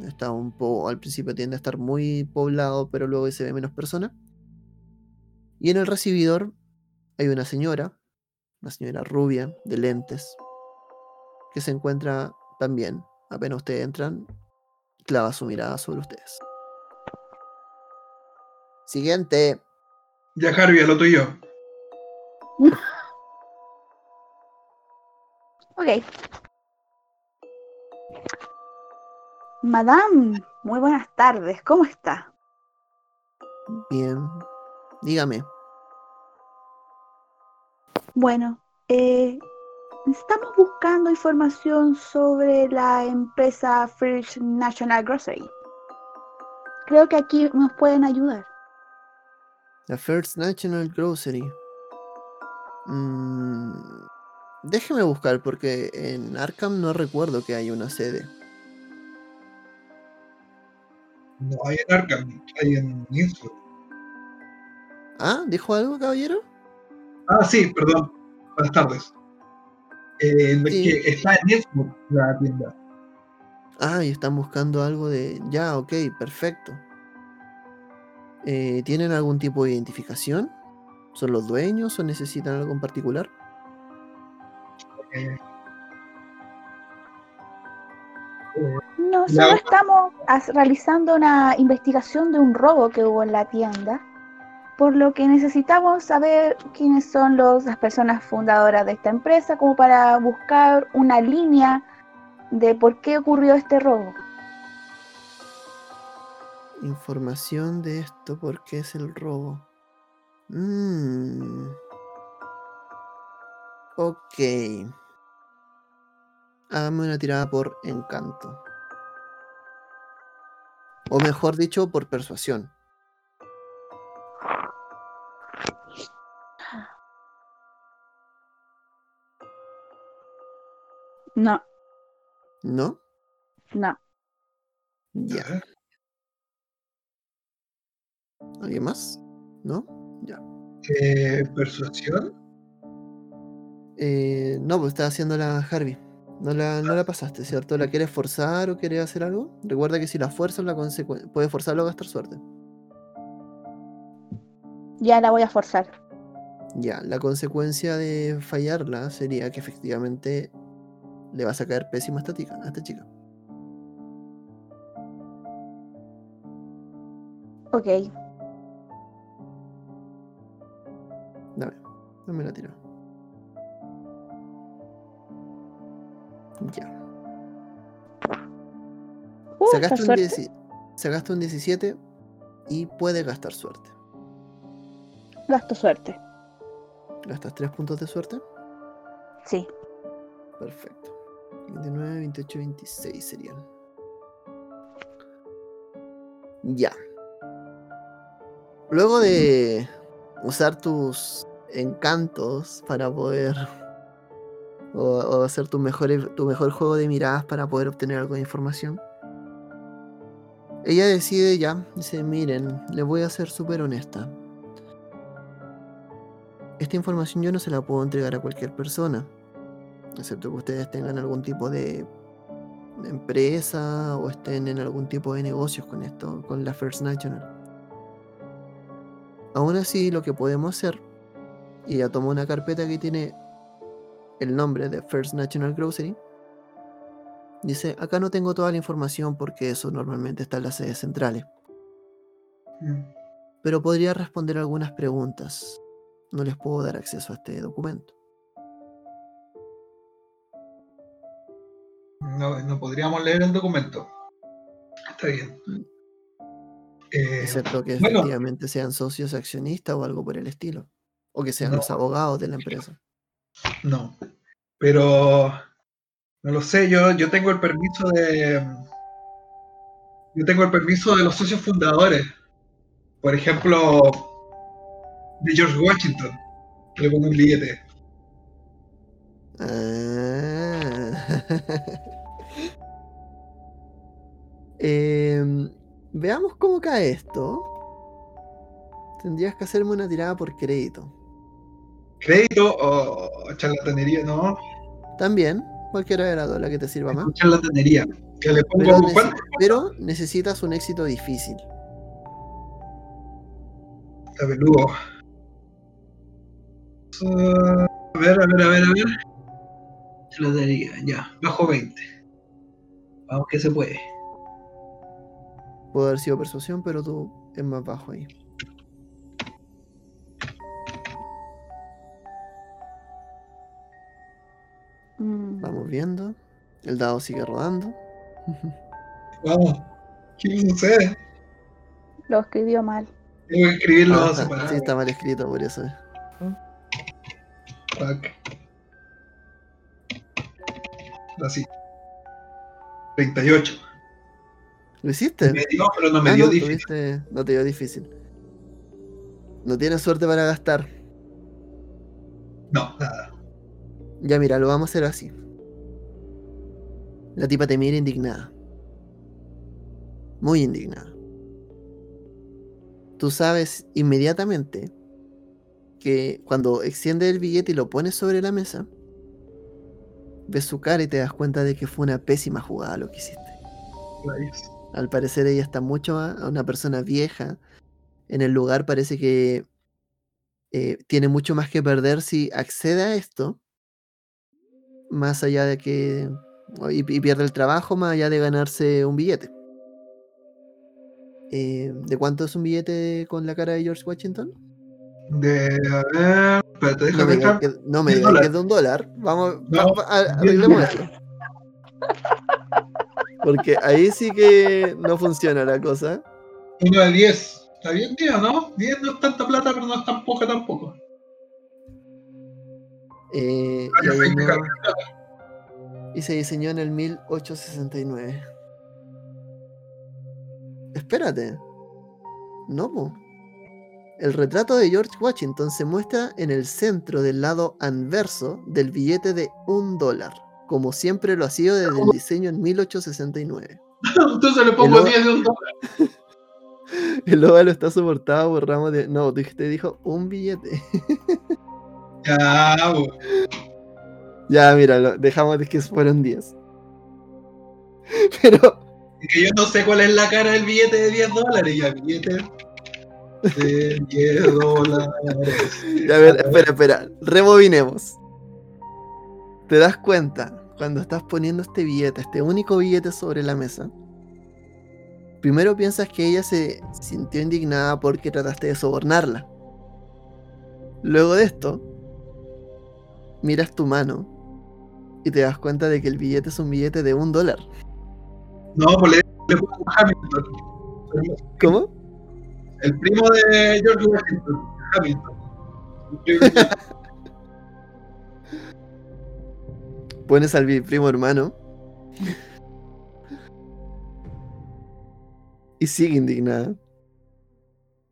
Está un poco, al principio tiende a estar muy poblado, pero luego se ve menos personas. Y en el recibidor hay una señora, una señora rubia, de lentes, que se encuentra también, apenas ustedes entran, clava su mirada sobre ustedes. Siguiente. Ya, Harvey, a lo tuyo. Ok. Madame, muy buenas tardes. ¿Cómo está? Bien. Dígame. Bueno, eh, estamos buscando información sobre la empresa First National Grocery. Creo que aquí nos pueden ayudar. La First National Grocery. Mm, déjeme buscar porque en Arkham no recuerdo que haya una sede. No hay en Arkham, hay en Innsbruck. ¿Ah? ¿Dijo algo, caballero? Ah, sí, perdón. Buenas tardes. Eh, es Sí. que está en Innsbruck la tienda. Ah, y están buscando algo de... Ya, ok, perfecto. Eh, ¿Tienen algún tipo de identificación? ¿Son los dueños o necesitan algo en particular? Eh, No, Ya. solo estamos realizando una investigación de un robo que hubo en la tienda, por lo que necesitamos saber quiénes son los, las personas fundadoras de esta empresa, como para buscar una línea de por qué ocurrió este robo. Información de esto, ¿por qué es el robo? Mm. Ok. Hágame una tirada por encanto. O mejor dicho, por persuasión. No, ¿No? no. Ya. ya. ¿Alguien más? ¿No? Eh, persuasión. Eh, no, pues está haciendo la Harvey. No la, no la pasaste, ¿cierto? ¿La quieres forzar o quieres hacer algo? Recuerda que si la fuerzas, la puedes forzarlo a gastar suerte. Ya la voy a forzar. Ya, la consecuencia de fallarla sería que efectivamente le vas a caer pésimo a esta chica. A esta chica. Ok. Dame, dame la tira. Ya. Uh, Sacaste un. 10 sacaste un 17 y puedes gastar suerte. Gasto suerte. Gastas 3 puntos de suerte. Sí. Perfecto. 29, 28, 26 serían. Ya. Luego de usar tus encantos para poder. O, hacer tu mejor, tu mejor juego de miradas para poder obtener algo de información. Ella decide ya, dice, miren, les voy a ser súper honesta. Esta información yo no se la puedo entregar a cualquier persona excepto que ustedes tengan algún tipo de empresa o estén en algún tipo de negocios con esto, con la First National. Aún así, lo que podemos hacer, y ya tomo una carpeta que tiene el nombre de First National Grocery, dice, acá no tengo toda la información porque eso normalmente está en las sedes centrales, Mm. pero podría responder algunas preguntas. No les puedo dar acceso a este documento. No, no podríamos leer el documento. Está bien. Eh, Excepto que bueno. efectivamente sean socios accionistas o algo por el estilo. O que sean No. los abogados de la empresa. No. Pero no lo sé, yo, yo tengo el permiso de. Yo tengo el permiso de los socios fundadores. Por ejemplo, de George Washington, le pone un billete. Ah. Em, veamos cómo cae esto. Tendrías que hacerme una tirada por crédito. Crédito o charlatanería, no. También, cualquiera de las dos, la que te sirva más. Charlatanería. Que le Pero, pongo. nece- pero necesitas un éxito difícil. Está peludo. Ah, a ver, a ver, a ver, a ver. Charlatanería, ya. Bajo 20. Vamos que se puede. Puede haber sido persuasión, pero tú es más bajo ahí. Mm, Vamos viendo. El dado sigue rodando. Vamos. ¿Qué sucede? Lo escribió mal. Tengo que escribirlo Ah, está- separado. sí, está mal escrito por eso. Fuck. Así. 38. ¿Lo hiciste? Me dio, pero no me Ah, dio no, difícil. tuviste- no te dio difícil. No tienes suerte para gastar. No, nada. Ya mira, lo vamos a hacer así. La tipa te mira indignada. Muy indignada. Tú sabes inmediatamente que cuando extiende el billete y lo pones sobre la mesa, ves su cara y te das cuenta de que fue una pésima jugada lo que hiciste. Al parecer ella está mucho más, una persona vieja. En el lugar parece que eh, tiene mucho más que perder si accede a esto. Más allá de que... Y, y pierde el trabajo más allá de ganarse un billete. Eh, ¿De cuánto es un billete con la cara de George Washington? De. A ver. Espérate, No déjame me que, no me digas que es de un dólar. Vamos, No, va- va- a- arreglemos esto. Porque ahí sí que no funciona la cosa. Uno de 10. Está bien, tío, ¿no? 10 no es tanta plata, pero no es tan poca tampoco. Eh, y, Año hay 20, uno- Carlos. Y se diseñó en el 1869. Espérate. No, po. El retrato de George Washington se muestra en el centro del lado anverso del billete de un dólar, como siempre lo ha sido desde el diseño en 1869. Entonces le pongo El o- 10 de un dólar. El óvalo está soportado por ramos de... No, te te dijo un billete. Bo. Ya, mira, dejamos de que fueron 10. Pero, Es que yo no sé cuál es la cara del billete de 10 dólares. Ya, billete de 10 dólares. ya, a ver, espera, espera, rebobinemos. Te das cuenta cuando estás poniendo este billete, este único billete sobre la mesa. Primero piensas que ella se sintió indignada porque trataste de sobornarla. Luego de esto, miras tu mano y te das cuenta de que el billete es un billete de un dólar. No, pues le, le puso Hamilton. ¿Cómo? El primo de George Washington, Hamilton. Pones al primo hermano. Y sigue indignada.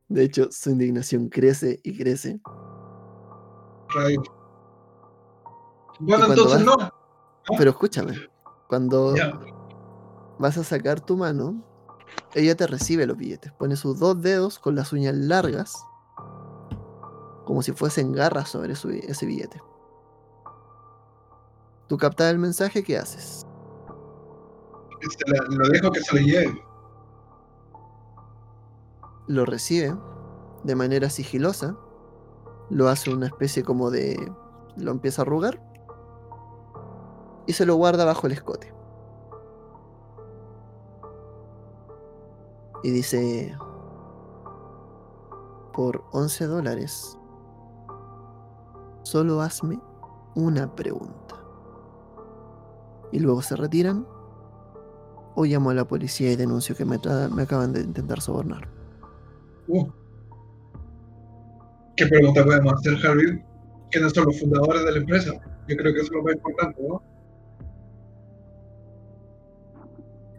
De hecho, su indignación crece y crece. Bueno, entonces vas- no. Pero escúchame, cuando vas a sacar tu mano, ella te recibe los billetes. Pone sus dos dedos con las uñas largas, como si fuesen garras sobre su- ese billete. Tú captas el mensaje, ¿qué haces? La- lo dejo que se lo lleve. lo recibe de manera sigilosa, lo hace una especie como de... lo empieza a arrugar y se lo guarda bajo el escote. Y dice, por 11 dólares, solo hazme una pregunta. Y luego se retiran o llamo a la policía y denuncio que me, me acaban de intentar sobornar. Uh. ¿Qué pregunta podemos hacer, Harvey? ¿Quiénes son los fundadores de la empresa? Yo creo que eso es lo más importante, ¿no?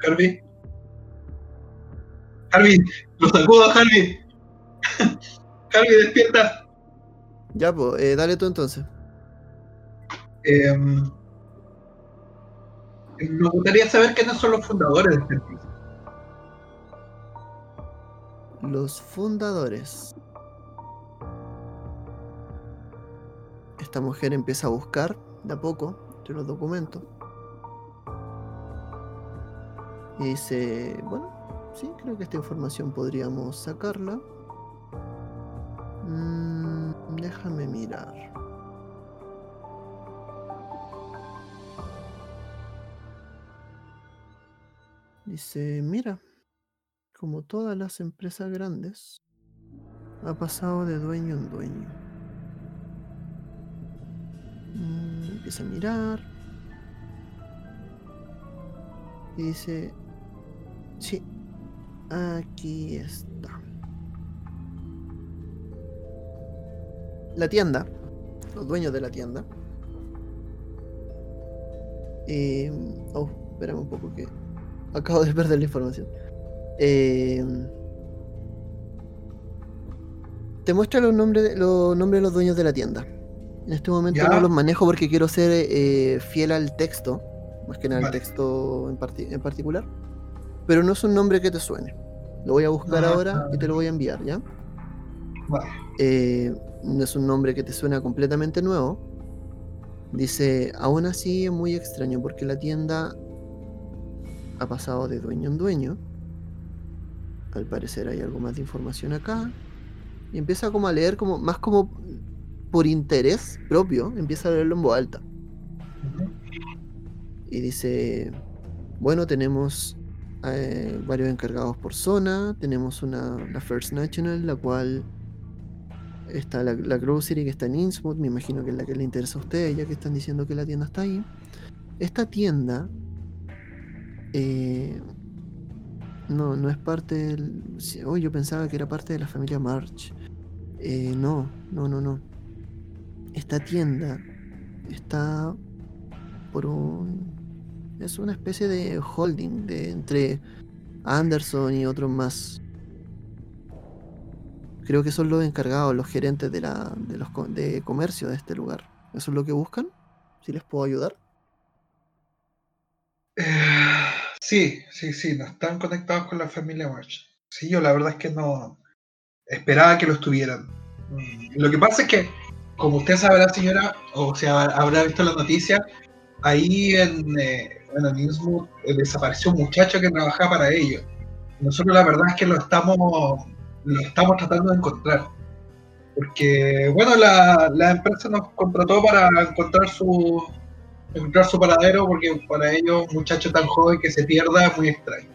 Harvey. Harvey, lo sacudo, Harvey. Harvey, despierta. Ya, pues, eh, dale tú entonces. Eh, nos gustaría saber quiénes son los fundadores de esta empresa. Los fundadores. Esta mujer empieza a buscar de a poco entre los documentos. Y dice, bueno, sí, creo que esta información podríamos sacarla. Mm, déjame mirar. Dice, mira, como todas las empresas grandes, ha pasado de dueño en dueño. Mm, empieza a mirar. Y dice, sí, aquí está. La tienda, los dueños de la tienda. Eh, oh, espérame un poco que acabo de perder la información. Eh, te muestra los nombres, de, los nombres de los dueños de la tienda. En este momento Ya. no los manejo porque quiero ser eh, fiel al texto, más que nada al Vale. texto en, parti- en particular. Pero no es un nombre que te suene. Lo voy a buscar Ah, ahora ah. y te lo voy a enviar, ¿ya? Eh, no es un nombre que te suena completamente nuevo. Dice, aún así es muy extraño porque la tienda ha pasado de dueño en dueño. Al parecer hay algo más de información acá. Y empieza como a leer como más como por interés propio, empieza a leerlo en voz alta. Y dice, bueno, tenemos eh, varios encargados por zona, tenemos una, la First National, la cual está la, la Grocery que está en Innsmouth, me imagino que es la que le interesa a ustedes, ya que están diciendo que la tienda está ahí. Esta tienda eh, no, no es parte del... Oh, yo pensaba que era parte de la familia March. Eh, no, no, no, no. Esta tienda está por un... Es una especie de holding de entre Anderson y otros más. Creo que son los encargados, los gerentes de, la, de, los, de comercio de este lugar. ¿Eso es lo que buscan? ¿Si les puedo ayudar? Eh, sí, sí, sí, no están conectados con la familia March. Sí, yo la verdad es que no esperaba que lo estuvieran. Mm, Lo que pasa es que como usted sabrá, señora, o sea, habrá visto la noticia, ahí en, eh, bueno, en Innsmouth eh, desapareció un muchacho que trabajaba para ellos. Nosotros la verdad es que lo estamos, lo estamos tratando de encontrar. Porque, bueno, la, la empresa nos contrató para encontrar su, encontrar su paradero, porque para ellos un muchacho tan joven que se pierda es muy extraño.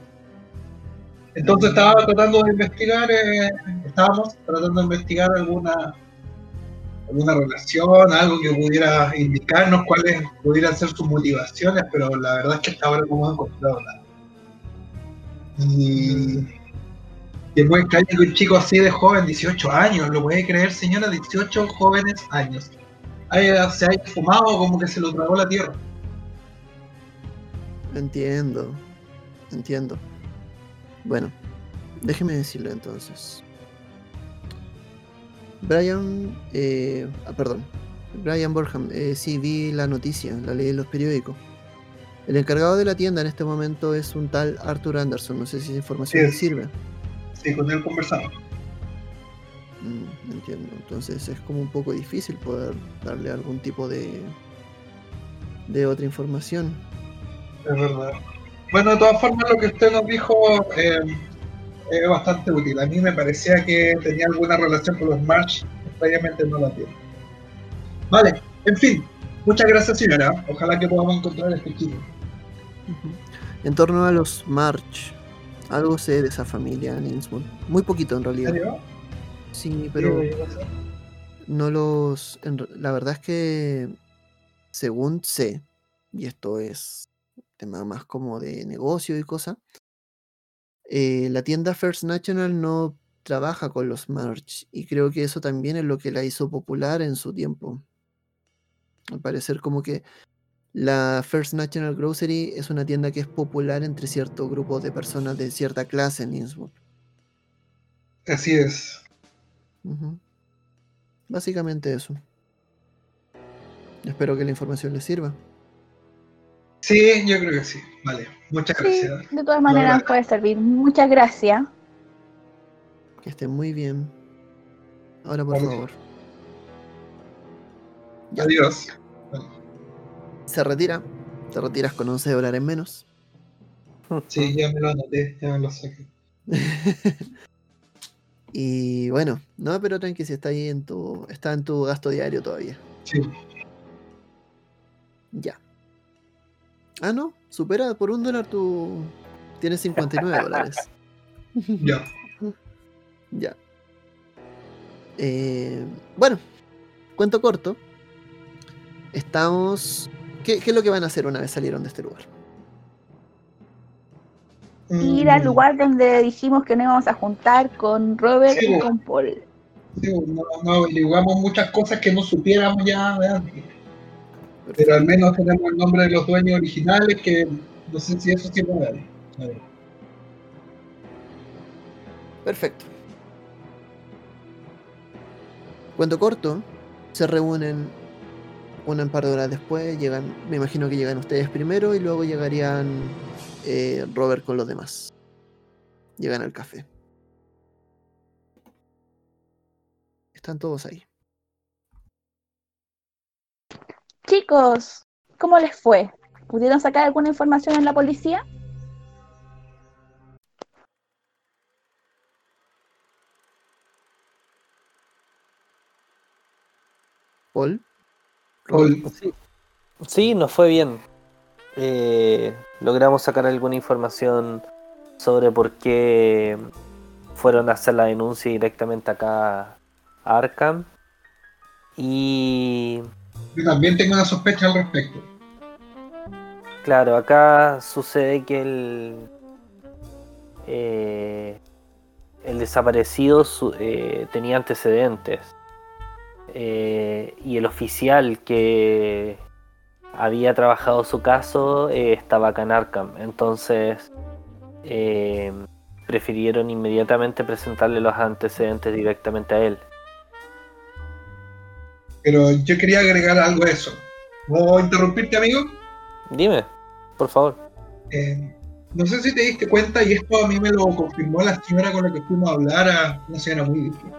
Entonces estaba tratando de investigar, eh, estábamos tratando de investigar alguna alguna relación, algo que pudiera indicarnos cuáles pudieran ser sus motivaciones, pero la verdad es que hasta ahora no hemos encontrado nada. Y, es muy extraño que un chico así de joven, 18 años, ¿lo puede creer señora? 18 jóvenes años. Haya- se haya fumado como que se lo tragó la tierra. Entiendo. Entiendo. Bueno, déjeme decirle entonces. Brian, eh, ah, perdón, Brian Borham, eh, sí vi la noticia, la leí en los periódicos. El encargado de la tienda en este momento es un tal Arthur Anderson, no sé si esa información Sí. le sirve. Sí, con él conversamos. Mm, entiendo, entonces es como un poco difícil poder darle algún tipo de, de otra información. Es verdad. Bueno, de todas formas, lo que usted nos dijo eh, es bastante útil. A mí me parecía que tenía alguna relación con los March, extrañamente no la tiene. Vale, en fin, muchas gracias, señora. Ojalá que podamos encontrar este chico. En torno a los March, algo sé de esa familia en Innsmouth. Muy poquito en ¿En realidad. serio? Sí, pero no los. en la verdad es que, según sé, y esto es tema más como de negocio y cosa, eh, la tienda First National no trabaja con los March y creo que eso también es lo que la hizo popular en su tiempo. Al parecer como que la First National Grocery es una tienda que es popular entre ciertos grupos de personas de cierta clase en Innsmouth. Así es. Básicamente eso. Espero que la información les sirva. Sí, yo creo que sí. Vale, muchas Sí, gracias. de todas maneras puede servir. Muchas gracias. Que estén muy bien. Ahora, por Vale. favor. Ya. Adiós. Se retira. Te retiras con 11 dólares menos. Sí, ya me lo anoté, ya me lo saqué. y bueno, no, pero tranqui, si está ahí en tu. Está en tu gasto diario todavía. Sí, Ya. Ah, no. Supera por un dólar tu. Tienes 59 dólares. ya. Ya. Eh, bueno, cuento corto. Estamos. ¿Qué, qué es lo que van a hacer una vez salieron de este lugar? Ir al Mm, lugar donde dijimos que nos íbamos a juntar con Robert Sí, y con Paul. sí, no, no averiguamos muchas cosas que no supiéramos ya de antes. Pero al menos tenemos el nombre de los dueños originales, que no sé si eso real. A ver. Perfecto. Cuento corto, se reúnen un par de horas después, llegan, me imagino que llegan ustedes primero y luego llegarían eh, Robert con los demás. Llegan al café. Están todos ahí. Chicos, ¿cómo les fue? ¿Pudieron sacar alguna información en la policía? Paul. Paul, Sí, sí, nos fue bien. Eh, logramos sacar alguna información sobre por qué fueron a hacer la denuncia directamente acá a Arkham. Y yo también tengo una sospecha al respecto. claro, acá sucede que el, eh, el desaparecido eh, tenía antecedentes. Eh, y el oficial que había trabajado su caso estaba acá en Arkham. Entonces prefirieron inmediatamente presentarle los antecedentes directamente a él. Pero yo quería agregar algo a eso. ¿Puedo interrumpirte, amigo? Dime, por favor. Eh, no sé si te diste cuenta, y esto a mí me lo confirmó la señora con la que fuimos a hablar, a una señora muy difícil,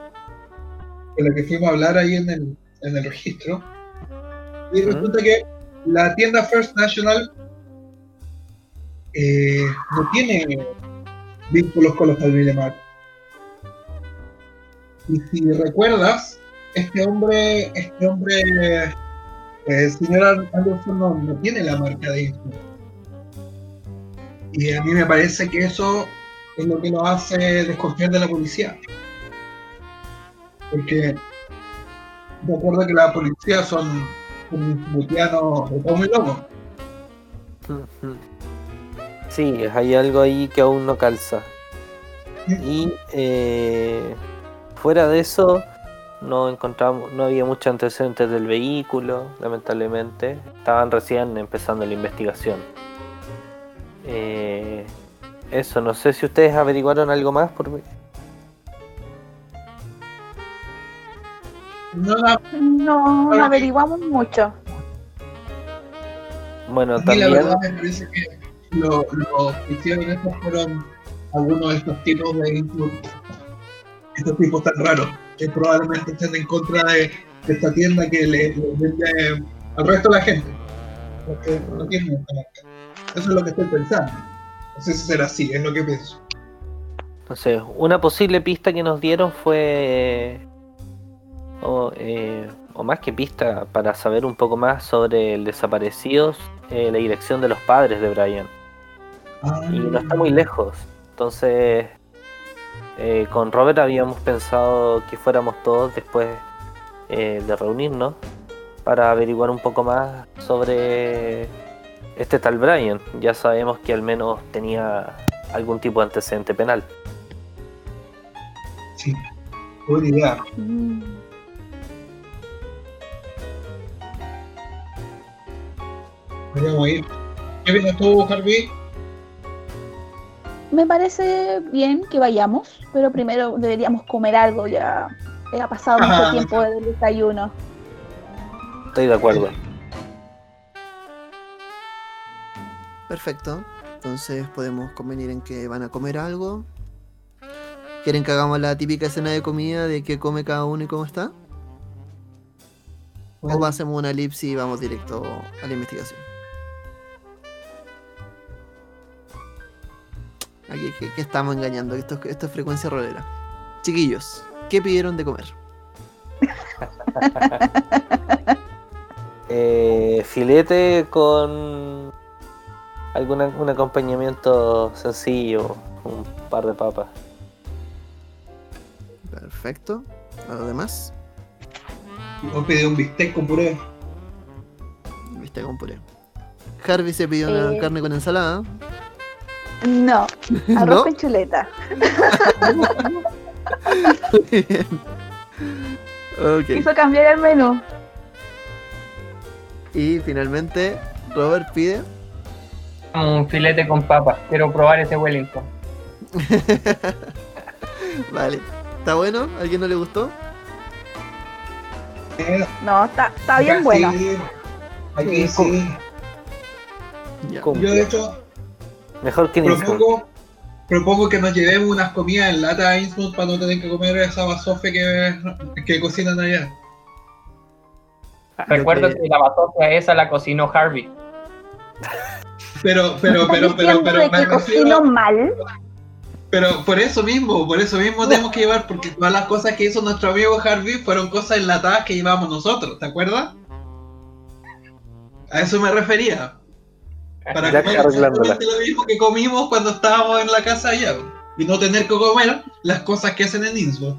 con la que fuimos a hablar ahí en el, en el registro. Y resulta que la tienda First National eh, no tiene vínculos con los Family Mart. Y si recuerdas, este hombre, este hombre, eh, el señor Anderson no, no tiene la marca de Innsmouth. Y a mí me parece que eso es lo que lo hace desconfiar de la policía. Porque recuerdo que la policía son de todo muy locos. Sí, hay algo ahí que aún no calza. Y eh, fuera de eso, no encontramos, no había muchos antecedentes del vehículo, lamentablemente. Estaban recién empezando la investigación. Eh, eso, no sé si ustedes averiguaron algo más por mí. No, la- No, averiguamos mucho. Bueno, mí la también verdad me parece que lo- los que hicieron esto fueron algunos de estos tipos de. Estos tipos tan raros que probablemente estén en contra de, de esta tienda que le, le vende al resto de la gente. Porque no tienen esta marca. Eso es lo que estoy pensando. No sé si será así, es lo que pienso. No sé, una posible pista que nos dieron fue. O, eh, o más que pista, para saber un poco más sobre el desaparecidos, eh, la dirección de los padres de Brian. Y no está muy lejos. Entonces, eh, con Robert habíamos pensado que fuéramos todos después eh, de reunirnos para averiguar un poco más sobre este tal Brian. Ya sabemos que al menos tenía algún tipo de antecedente penal. Sí, buena idea. Mm. Podríamos ir. ¿Qué vienes tú, Harvey? Me parece bien que vayamos, pero primero deberíamos comer algo ya. Ha pasado mucho tiempo desde el desayuno. Estoy de acuerdo. Perfecto. Entonces podemos convenir en que van a comer algo. ¿Quieren que hagamos la típica escena de comida de qué come cada uno y cómo está? O hacemos una elipsis y vamos directo a la investigación. Aquí que, que estamos engañando, esto, es- esto es frecuencia rolera. Chiquillos, ¿qué pidieron de comer? Eh, filete con algún un acompañamiento sencillo, un par de papas. Perfecto. ¿A lo demás? Yo pedí un bistec con puré. Viste con puré. Harvey se pidió una Eh. carne con ensalada. No, arroz ¿No? con chuleta. Bien. ok. Quiso cambiar el menú. Y finalmente, Robert pide. Un filete con papas. Quiero probar ese Wellington. Vale. ¿Está bueno? ¿A alguien no le gustó? No, está, está bien acá bueno. sí, Aquí Sí, sí. Yo de hecho Mejor que Nissan. propongo, propongo que nos llevemos unas comidas en lata a Innsmouth para no tener que comer esa basofe que, que cocinan allá. Recuerdo que- la basofia esa la cocinó Harvey. Pero, pero, pero, ¿Estás pero, pero, me refiero- mal? pero por eso mismo, por eso mismo tenemos que llevar, porque todas las cosas que hizo nuestro amigo Harvey fueron cosas enlatadas que llevábamos nosotros, ¿te acuerdas? A eso me refería. Para Ya comer arreglándola. exactamente lo mismo que comimos cuando estábamos en la casa allá. Y no tener que comer las cosas que hacen en Innsbruck.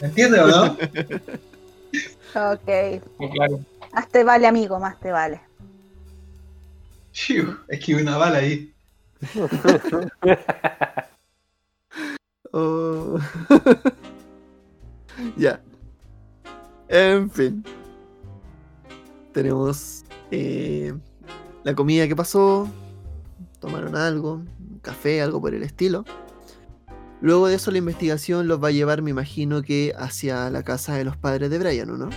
¿Entiendes o no? Ok. Sí, claro. Más te vale, amigo, más te vale. Chiu, es que una bala ahí. Oh. ya. En fin. Tenemos eh, la comida que pasó. Tomaron algo, un café, algo por el estilo. Luego de eso la investigación los va a llevar, me imagino que hacia la casa de los padres de Brian, ¿o no?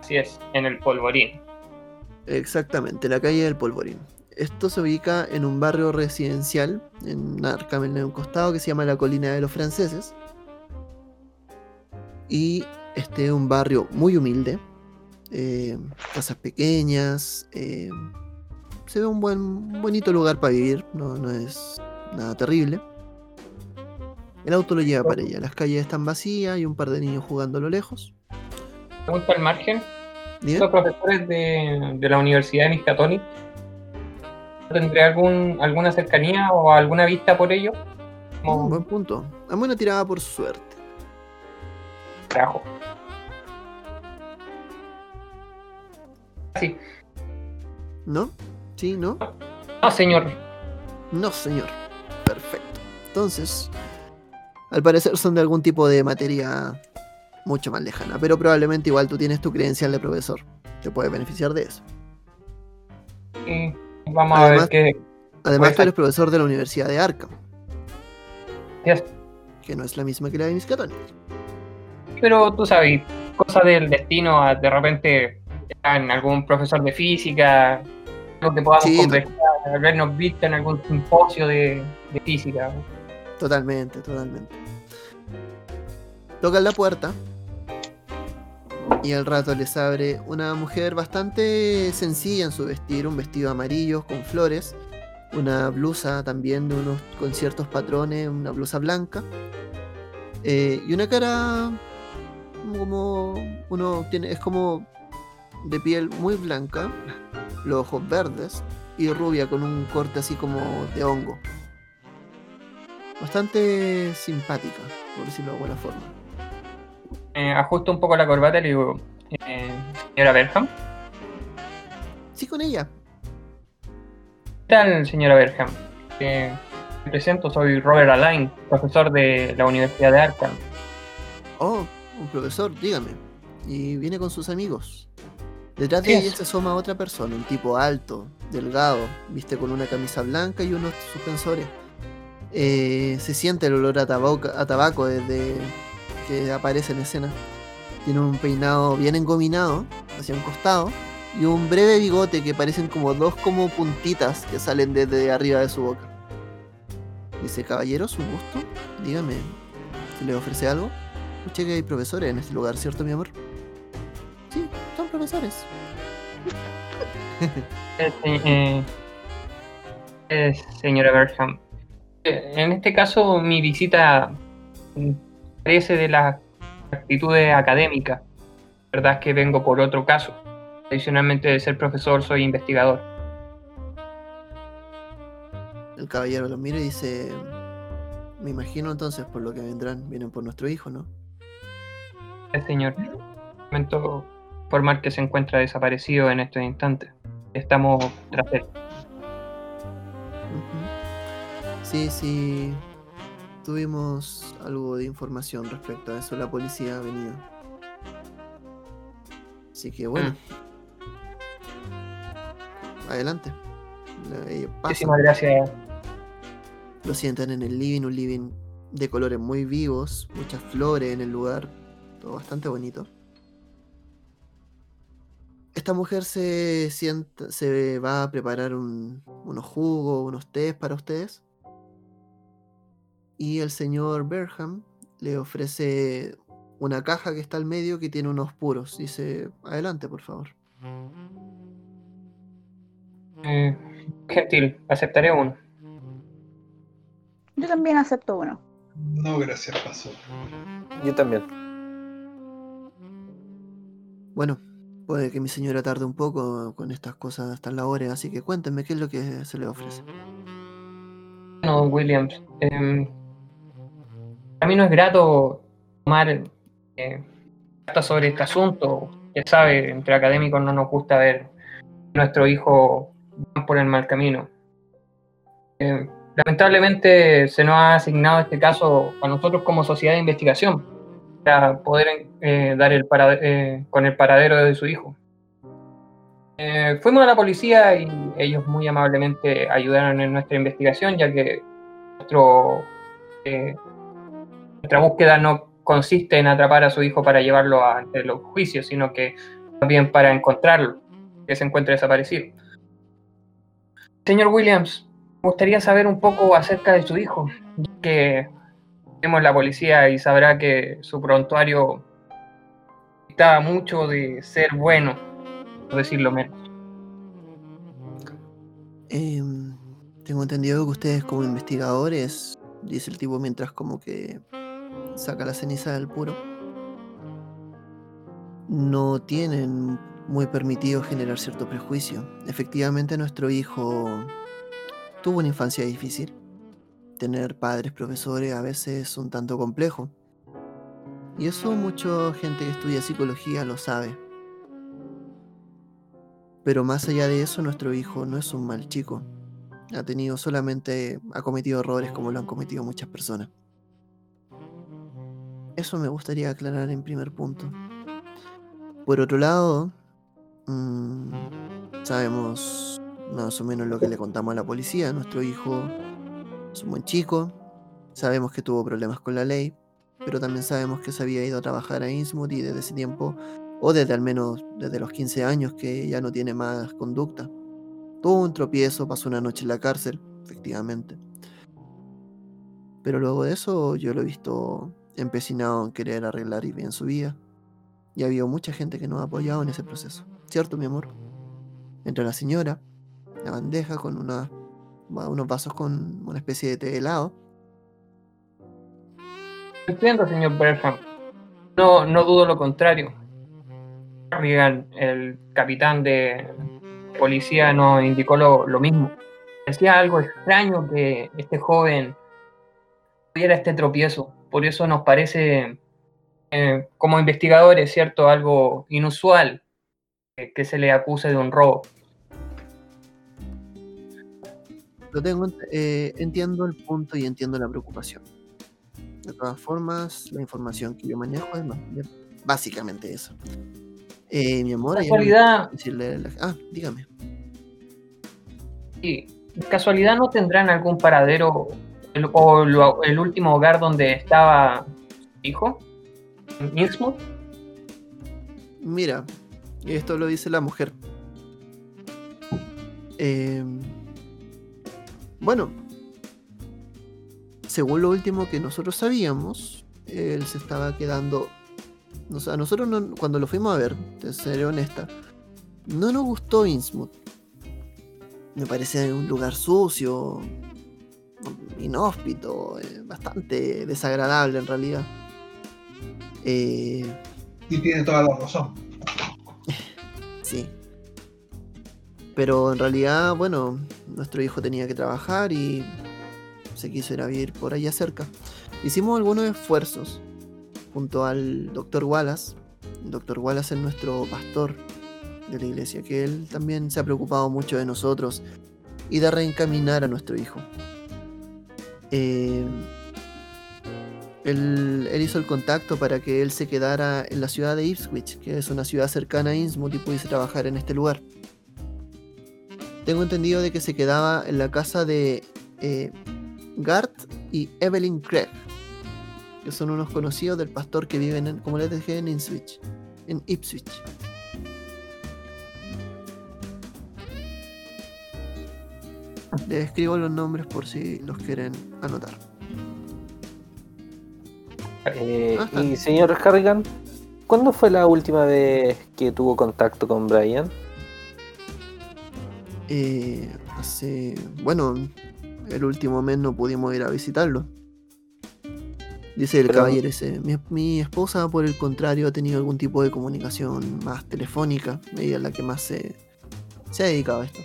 Así es, en el polvorín. Exactamente, la calle del Polvorín. Esto se ubica en un barrio residencial en Arkham, en un costado que se llama la Colina de los Franceses. Y este es un barrio muy humilde, eh, casas pequeñas, eh, se ve un buen, bonito lugar para vivir, no, no es nada terrible. El auto lo lleva para ella, las calles están vacías y un par de niños jugando a lo lejos. Pregunta al margen. Los profesores de, de la Universidad de Miskatonic, ¿tendré algún, alguna cercanía o alguna vista por ello? Mm, Como buen punto. Dame una tirada por suerte. carajo. Sí. ¿No? ¿Sí? ¿No? No, señor. No, señor. Perfecto. Entonces, al parecer son de algún tipo de materia mucho más lejana, pero probablemente igual tú tienes tu credencial de profesor. Te puede beneficiar de eso. Sí, Vamos Además- a ver qué. Además, tú eres profesor de la Universidad de Arkham, es. que no es la misma que la de Miskatonic. Pero tú sabes, cosas del destino, a- de repente en algún profesor de física, que podamos Sí, conversar, habernos visto en algún simposio de, de física. Totalmente, totalmente. Tocan la puerta y al rato les abre una mujer bastante sencilla en su vestir, un vestido amarillo con flores, una blusa también de unos con ciertos patrones, una blusa blanca eh, y una cara como uno tiene es como de piel muy blanca, los ojos verdes y rubia con un corte así como de hongo bastante simpática, por decirlo de alguna forma. Eh, ajusto un poco la corbata y le digo, eh, señora Berham, Sí, con ella. ¿qué tal, señora Berham? Eh, me presento, soy Robert Alain, profesor de la Universidad de Arkham. Oh, un profesor, dígame. Y viene con sus amigos. Detrás de ella se asoma otra persona, un tipo alto, delgado, viste con una camisa blanca y unos suspensores. Eh, se siente el olor a tabaco, a tabaco desde que aparece en escena. Tiene un peinado bien engominado hacia un costado y un breve bigote que parecen como dos como puntitas que salen desde arriba de su boca. Dice, caballero, su gusto, dígame, ¿se le ofrece algo? Escuché que hay profesores en este lugar, ¿cierto, mi amor? Sí, profesores. Eh, eh, eh, señora Berham, eh, en este caso mi visita carece de las actitudes académicas. La verdad es que vengo por otro caso. Adicionalmente de ser profesor, soy investigador. El caballero los mira y dice, me imagino entonces por lo que vendrán, vienen por nuestro hijo, ¿no? El señor, lamento informar que se encuentra desaparecido en estos instantes. Estamos tras él. Sí, sí. Tuvimos algo de información respecto a eso. La policía ha venido. Así que bueno. Adelante. Ellos pasan, Muchísimas gracias. lo sientan en el living, un living de colores muy vivos, muchas flores en el lugar, todo bastante bonito. Esta mujer se sienta, se va a preparar un- unos jugos, unos tés para ustedes. Y el señor Berham le ofrece una caja que está al medio que tiene unos puros. Dice, adelante, por favor. Eh, gentil, aceptaré uno. Yo también acepto uno. No, gracias, paso. Yo también. Bueno, puede que mi señora tarde un poco con estas cosas tan labores, así que cuéntenme qué es lo que se le ofrece. Bueno, Williams, em, a mí no es grato tomar eh, sobre este asunto. Ya sabe, entre académicos no nos gusta ver a nuestro hijo por el mal camino. Eh, lamentablemente se nos ha asignado este caso a nosotros como sociedad de investigación para poder eh, dar el eh, con el paradero de su hijo. Eh, fuimos a la policía y ellos muy amablemente ayudaron en nuestra investigación, ya que nuestro, nuestra búsqueda no consiste en atrapar a su hijo para llevarlo ante los juicios, sino que más bien para encontrarlo, que se encuentre desaparecido. Señor Williams, me gustaría saber un poco acerca de su hijo, que vemos la policía y sabrá que su prontuario distaba mucho de ser bueno, por decirlo menos. Em, tengo entendido que ustedes como investigadores, dice el tipo mientras como que saca la ceniza del puro, no tienen muy permitido generar cierto prejuicio. Efectivamente nuestro hijo tuvo una infancia difícil. Tener padres profesores a veces es un tanto complejo. Y eso mucha gente que estudia psicología lo sabe. Pero más allá de eso, nuestro hijo no es un mal chico. Ha tenido solamente, ha cometido errores como lo han cometido muchas personas. Eso me gustaría aclarar en primer punto. Por otro lado, mmm, sabemos más o menos lo que le contamos a la policía. Nuestro hijo es un buen chico. Sabemos que tuvo problemas con la ley, pero también sabemos que se había ido a trabajar a Innsmouth y desde ese tiempo, o desde al menos desde los 15 años, que ya no tiene más conducta. Tuvo un tropiezo, pasó una noche en la cárcel, efectivamente. Pero luego de eso yo lo he visto empecinado en querer arreglar y bien su vida. Y ha habido mucha gente que nos ha apoyado en ese proceso. ¿Cierto, mi amor? Entre la señora, la bandeja con una, unos vasos con una especie de té helado. Entiendo, señor Berham. No, no dudo lo contrario. El capitán de policía, nos indicó lo, mismo. Decía algo extraño que este joven tuviera este tropiezo. Por eso nos parece, eh, como investigadores, ¿cierto? Algo inusual que se le acuse de un robo. Lo tengo, eh, entiendo el punto y entiendo la preocupación. De todas formas, la información que yo manejo es más- básicamente eso. Eh, mi amor, casualidad, decirle a la- Ah, dígame. sí, casualidad no tendrán algún paradero el- o lo- el último hogar donde estaba su hijo, en Innsmouth. Mira, esto lo dice la mujer. Eh, bueno, según lo último que nosotros sabíamos, él se estaba quedando. O sea, nosotros no- cuando lo fuimos a ver, te seré honesta, no nos gustó Innsmouth. Me parece un lugar sucio, inhóspito, eh, bastante desagradable en realidad. Eh, Y tiene toda la razón. Sí. Pero en realidad, bueno, nuestro hijo tenía que trabajar y se quiso ir a vivir por allá cerca. Hicimos algunos esfuerzos junto al doctor Wallace. El doctor Wallace es nuestro pastor de la iglesia, que él también se ha preocupado mucho de nosotros y de reencaminar a nuestro hijo. Eh, él, él hizo el contacto para que él se quedara en la ciudad de Ipswich, que es una ciudad cercana a Innsmouth y pudiese trabajar en este lugar. Tengo entendido de que se quedaba en la casa de eh, Gart y Evelyn Craig, que son unos conocidos del pastor que viven, en, como les dije, en Ipswich. En Ipswich. Les escribo los nombres por si los quieren anotar. Eh, Ajá. y señor Harrigan, ¿cuándo fue la última vez que tuvo contacto con Brian? Eh, hace. Bueno, el último mes no pudimos ir a visitarlo. Dice el Pero- caballero ese. Mi, mi esposa, por el contrario, ha tenido algún tipo de comunicación más telefónica. Ella es la que más se, se ha dedicado a esto.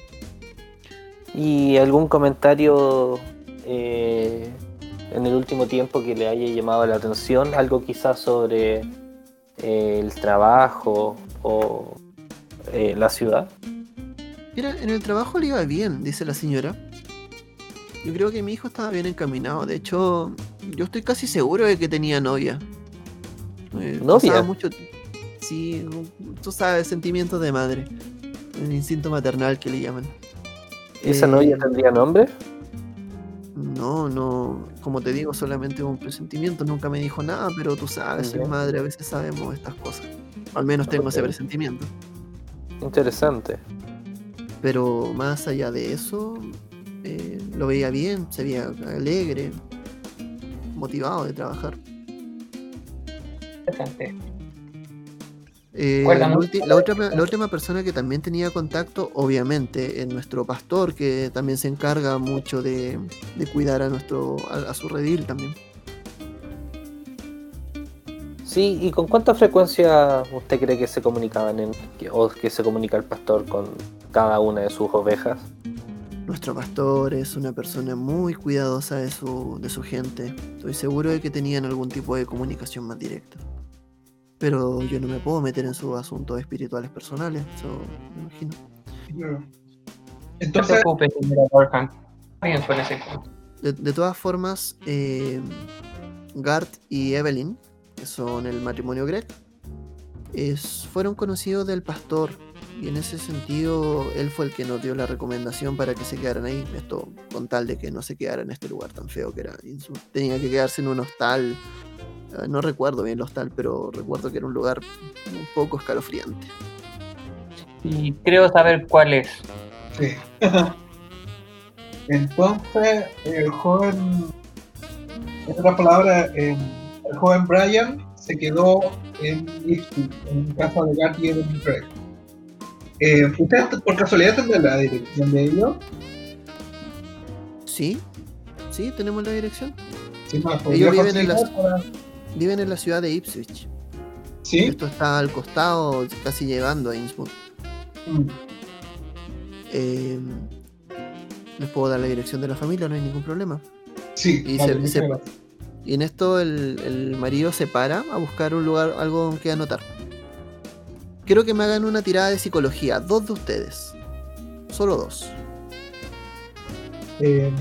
¿Y algún comentario eh, en el último tiempo que le haya llamado la atención? Algo quizás sobre eh, el trabajo o eh, la ciudad. Mira, en el trabajo le iba bien, dice la señora. Yo creo que mi hijo estaba bien encaminado. De hecho, yo estoy casi seguro de que tenía novia. Eh, ¿Novia? mucho. Sí, tú sabes, sentimientos de madre. El instinto maternal que le llaman. ¿Esa Eh, novia tendría nombre? No, no, como te digo, solamente un presentimiento, nunca me dijo nada, pero tú sabes, soy madre, a veces sabemos estas cosas. Al menos tengo ese presentimiento. Interesante. Pero más allá de eso, eh, lo veía bien, se veía alegre, motivado de trabajar. Interesante. Eh, la, la última, la última persona que también tenía contacto, obviamente, es nuestro pastor, que también se encarga mucho de, de cuidar a nuestro a, a su redil también. Sí, ¿y con cuánta frecuencia usted cree que se comunicaban en, que- o que se comunica el pastor con cada una de sus ovejas? Nuestro pastor es una persona muy cuidadosa de su, de su gente. Estoy seguro de que tenían algún tipo de comunicación más directa. Pero yo no me puedo meter en sus asuntos espirituales personales, eso me imagino. No se Entonces, preocupe, señora Gorham. Pienso en ese de todas formas, eh, Gart y Evelyn, que son el matrimonio Greg, es- fueron conocidos del pastor. Y en ese sentido, él fue el que nos dio la recomendación para que se quedaran ahí. Esto con tal de que no se quedara en este lugar tan feo que era. Tenía que quedarse en un hostal. eh, No recuerdo bien el hostal, pero recuerdo que era un lugar un poco escalofriante. Y creo saber cuál es. sí. Entonces, el joven, en otras palabras, eh, el joven Brian se quedó en Ipswich, en casa de Gatti y de Craig. Eh, ¿Ustedes por casualidad tendrán la dirección de ellos? ¿Sí? ¿Sí? ¿Tenemos la dirección? Sí, ¿me la Ellos viven en facilitar para- Viven en la ciudad de Ipswich. ¿Sí? Esto está al costado, casi llegando a Innsmouth. Mm. Eh, les puedo dar la dirección de la familia, no hay ningún problema. Sí, Y vale, se- se-. Y en esto el, el marido se para a buscar un lugar, algo que anotar. Quiero que me hagan una tirada de psicología, dos de ustedes. Solo dos. Eh,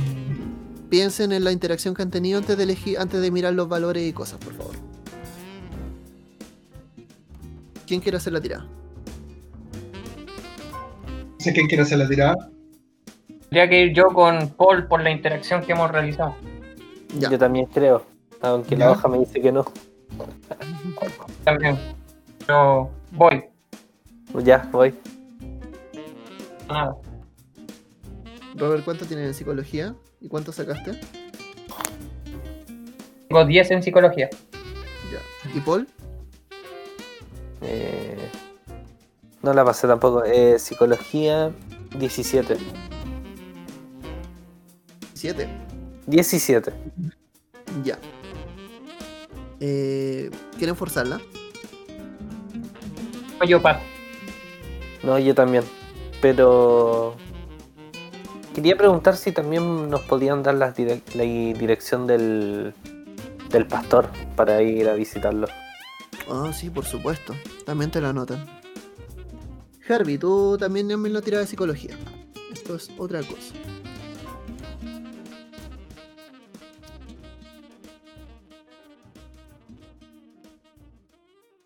Piensen en la interacción que han tenido antes de elegir, antes de mirar los valores y cosas, por favor. ¿Quién quiere hacer la tirada? ¿Sé quién quiere hacer la tirada? Tendría que ir yo con Paul por la interacción que hemos realizado. Ya. Yo también creo, aunque la hoja me dice que no. También. Pero voy. Ya, voy. Nada. Robert, ¿cuánto tienen en psicología? ¿Y cuánto sacaste? Tengo 10 en psicología. Ya. ¿Y Paul? Eh, no la pasé tampoco. Eh, psicología 17. Siete. 17. Ya. Eh, ¿Quieren forzarla? Yo paso. No, yo también. Pero quería preguntar si también nos podían dar direc- la dirección del, del pastor para ir a visitarlo. Ah, sí, por supuesto. También te la anotan. Herbie, tú también me lo tiras de psicología. Esto es otra cosa.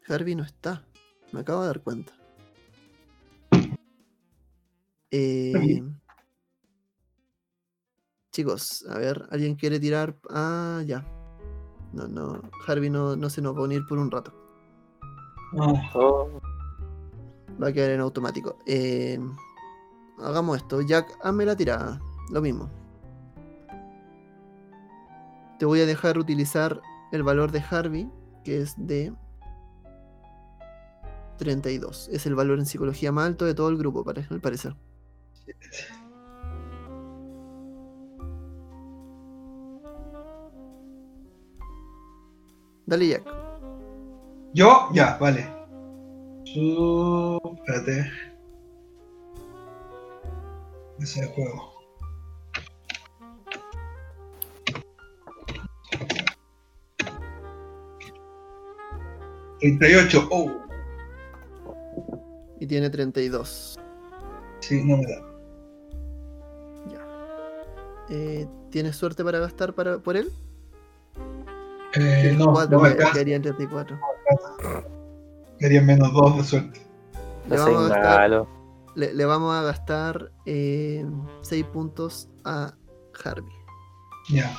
Herbie no está. Me acabo de dar cuenta. Eh, chicos, a ver, ¿alguien quiere tirar? Ah, ya. No, no. Harvey no, no se nos va a unir por un rato. Ah, Oh, Va a quedar en automático. Eh, hagamos esto. Jack, hazme la tirada. Lo mismo. Te voy a dejar utilizar el valor de Harvey, que es de 32. Es el valor en psicología más alto de todo el grupo, al parecer. Dale, Jack. Yo, ya, vale. Su... Espérate. Ese juego. Treinta y ocho. Oh, Y tiene 32. sí, no me da. Eh, ¿Tienes suerte para gastar para, por él? Eh, no, cuatro, no me alcanza. quedaría en 34. Quería menos dos de suerte. Le no vamos a gastar-. Le, le vamos a gastar 6 puntos a Harvey. Ya.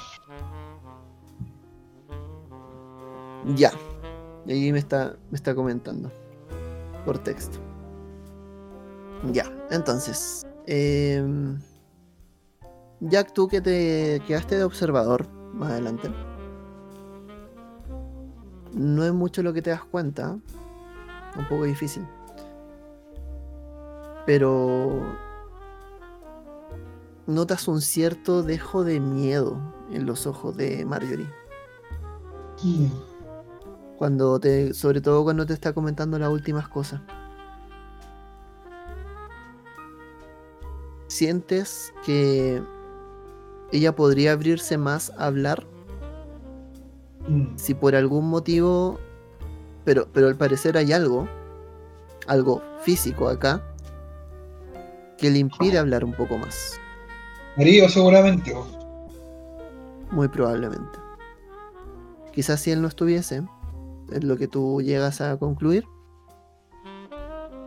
Ya. Y ahí me está, me está comentando. Por texto. Ya. Entonces. em, Jack, tú que te quedaste de observador más adelante. No es mucho lo que te das cuenta. un poco difícil. Pero notas un cierto dejo de miedo en los ojos de Marjorie. Mm. Cuando te, sobre todo cuando te está comentando las últimas cosas. Sientes que ella podría abrirse más a hablar Mm. si por algún motivo, pero, pero al parecer hay algo, algo físico acá, que le impide hablar un poco más, Marido, seguramente. muy probablemente. Quizás si él no estuviese, es lo que tú llegas a concluir,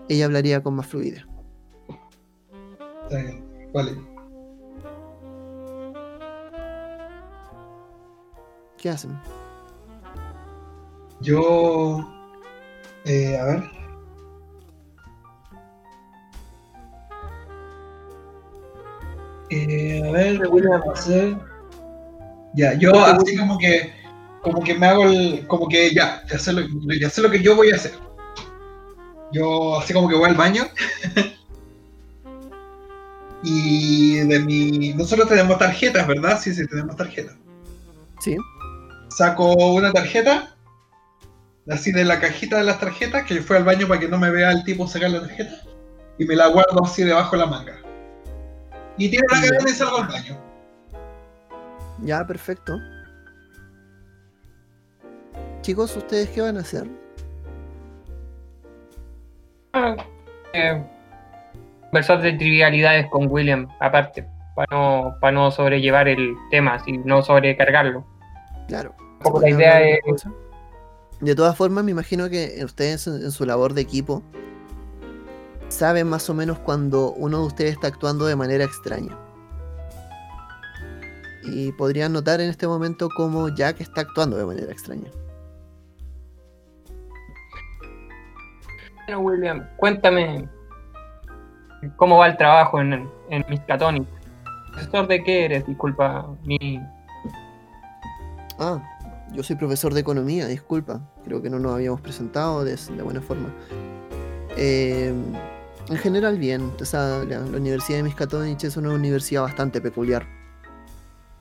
ella hablaría con más fluidez. Está bien. Vale. ¿Qué hacen? Yo. eh, a ver. Eh, a ver, ¿qué voy a hacer? Ya, yo así como que. Como que me hago el. Como que ya, ya sé lo, ya sé lo que yo voy a hacer. Yo así como que voy al baño. y de mi. Nosotros tenemos tarjetas, ¿verdad? Sí, sí, tenemos tarjetas ¿Sí? saco una tarjeta, así de la cajita de las tarjetas, que fue al baño para que no me vea el tipo sacar la tarjeta, y me la guardo así debajo de la manga. Y tiro la cadena y salgo al baño. Ya, perfecto. Chicos, ¿ustedes qué van a hacer? Ah, eh, conversar de trivialidades con William, aparte, para no, para no sobrellevar el tema, sino sobrecargarlo. Claro. Poco ¿se la idea de es-? De todas formas, me imagino que ustedes en, en su labor de equipo saben más o menos cuando uno de ustedes está actuando de manera extraña. Y podrían notar en este momento cómo Jack está actuando de manera extraña. Bueno, William, cuéntame cómo va el trabajo en, en Miskatonic. ¿Profesor de qué eres? Disculpa, mi... Ah, yo soy profesor de economía, disculpa. Creo que no nos habíamos presentado de, de buena forma. Eh, en general, bien. O sea, la, Universidad de Miskatonic es una universidad bastante peculiar.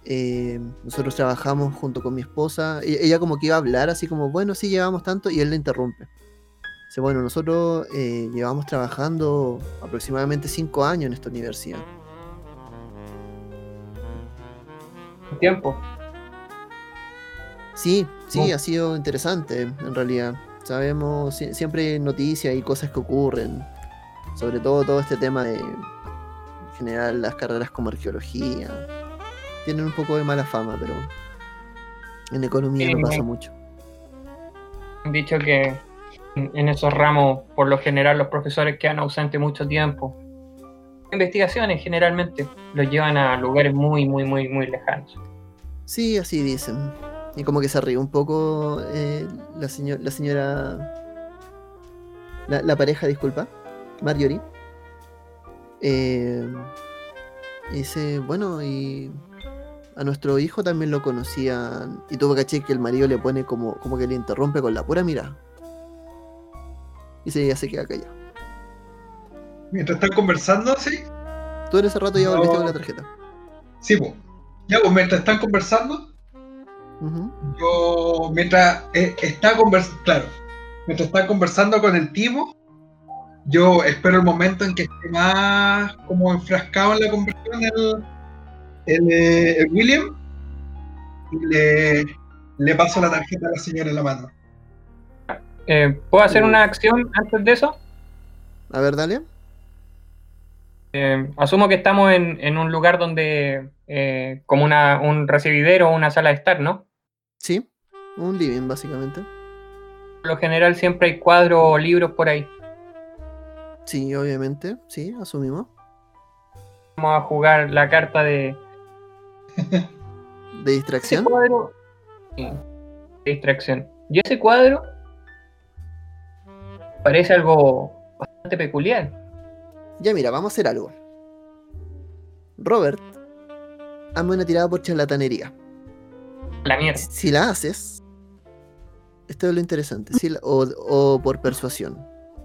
Eh, nosotros trabajamos junto con mi esposa. e- Ella como que iba a hablar así como, bueno, sí, llevamos tanto, y él le interrumpe. Bueno, nosotros eh, llevamos trabajando aproximadamente cinco años en esta universidad. tiempo. Sí, sí, ha sido interesante en realidad. Sabemos, sie- siempre hay noticias y cosas que ocurren. Sobre todo todo este tema de en general las carreras como arqueología. Tienen un poco de mala fama, pero en economía no pasa mucho. Han dicho que en esos ramos, por lo general, los profesores quedan ausentes mucho tiempo. Investigaciones generalmente los llevan a lugares muy, muy, muy, muy lejanos. Sí, así dicen. Y como que se ríe un poco eh, la, seño- la señora... La, pareja, disculpa. Marjorie. Eh, dice, bueno, y a nuestro hijo también lo conocían. Y tuvo caché que el marido le pone como, como que le interrumpe con la pura mirada. Y se, ya se queda callado. Mientras están conversando, sí. Tú en ese rato ya No. volviste con la tarjeta. Sí, pues. Ya, pues mientras están conversando, yo. Mientras eh, está conversando. Claro. Mientras está conversando con el tipo, yo espero el momento en que esté más como enfrascado en la conversación el, el, eh, el William y le, le paso la tarjeta a la señora en la mano. Eh, ¿Puedo hacer una acción antes de eso? A ver, dale. Eh, asumo que estamos en, en un lugar donde, eh, como una, un recibidero o una sala de estar, ¿no? Sí, un living básicamente. Por lo general siempre hay cuadros o libros por ahí. Sí, obviamente, sí, asumimos. Vamos a jugar la carta de ¿De distracción? cuadro. Sí, de distracción. Y ese cuadro parece algo bastante peculiar. Ya mira, vamos a hacer algo. Robert, hazme una tirada por charlatanería. La mierda. Si la haces, esto es lo interesante, si la- o, o por persuasión.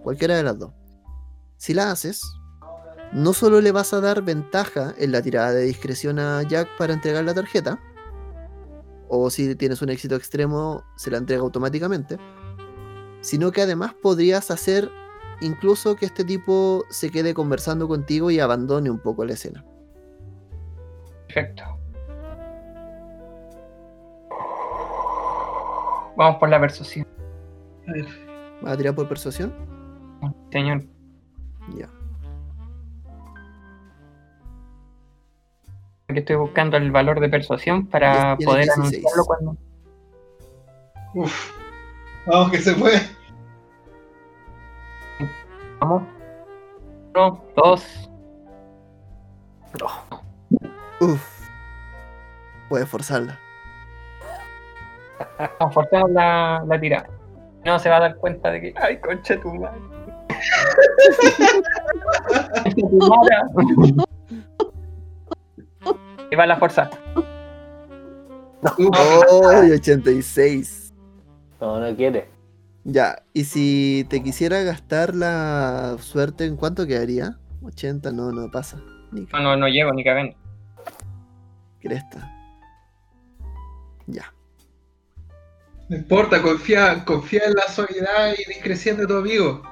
cualquiera de las dos. Si la haces, no solo le vas a dar ventaja en la tirada de discreción a Jack para entregar la tarjeta, o si tienes un éxito extremo, se la entrega automáticamente, sino que además podrías hacer incluso que este tipo se quede conversando contigo y abandone un poco la escena. Perfecto. Vamos por la persuasión, A ver, ¿Vas a tirar por persuasión? señor. Ya. Que estoy buscando el valor de persuasión para poder 16. anunciarlo cuando. Uf. Vamos que se fue. Vamos. Uno, dos. Uf. Puedes forzarla. Vamos, forzamos la, la tirada. No se va a dar cuenta de que. ¡Ay, concha tu madre! Concha tu madre. Ahí va la fuerza. Uf. ¡Oh! 86. No, no quiere. Ya, y si te quisiera gastar la suerte, ¿en cuánto quedaría? 80, no, no pasa. Ni No, no, no llego ni cagando. cresta. Ya. No importa, confía, confía en la solidaridad y discreción de tu amigo.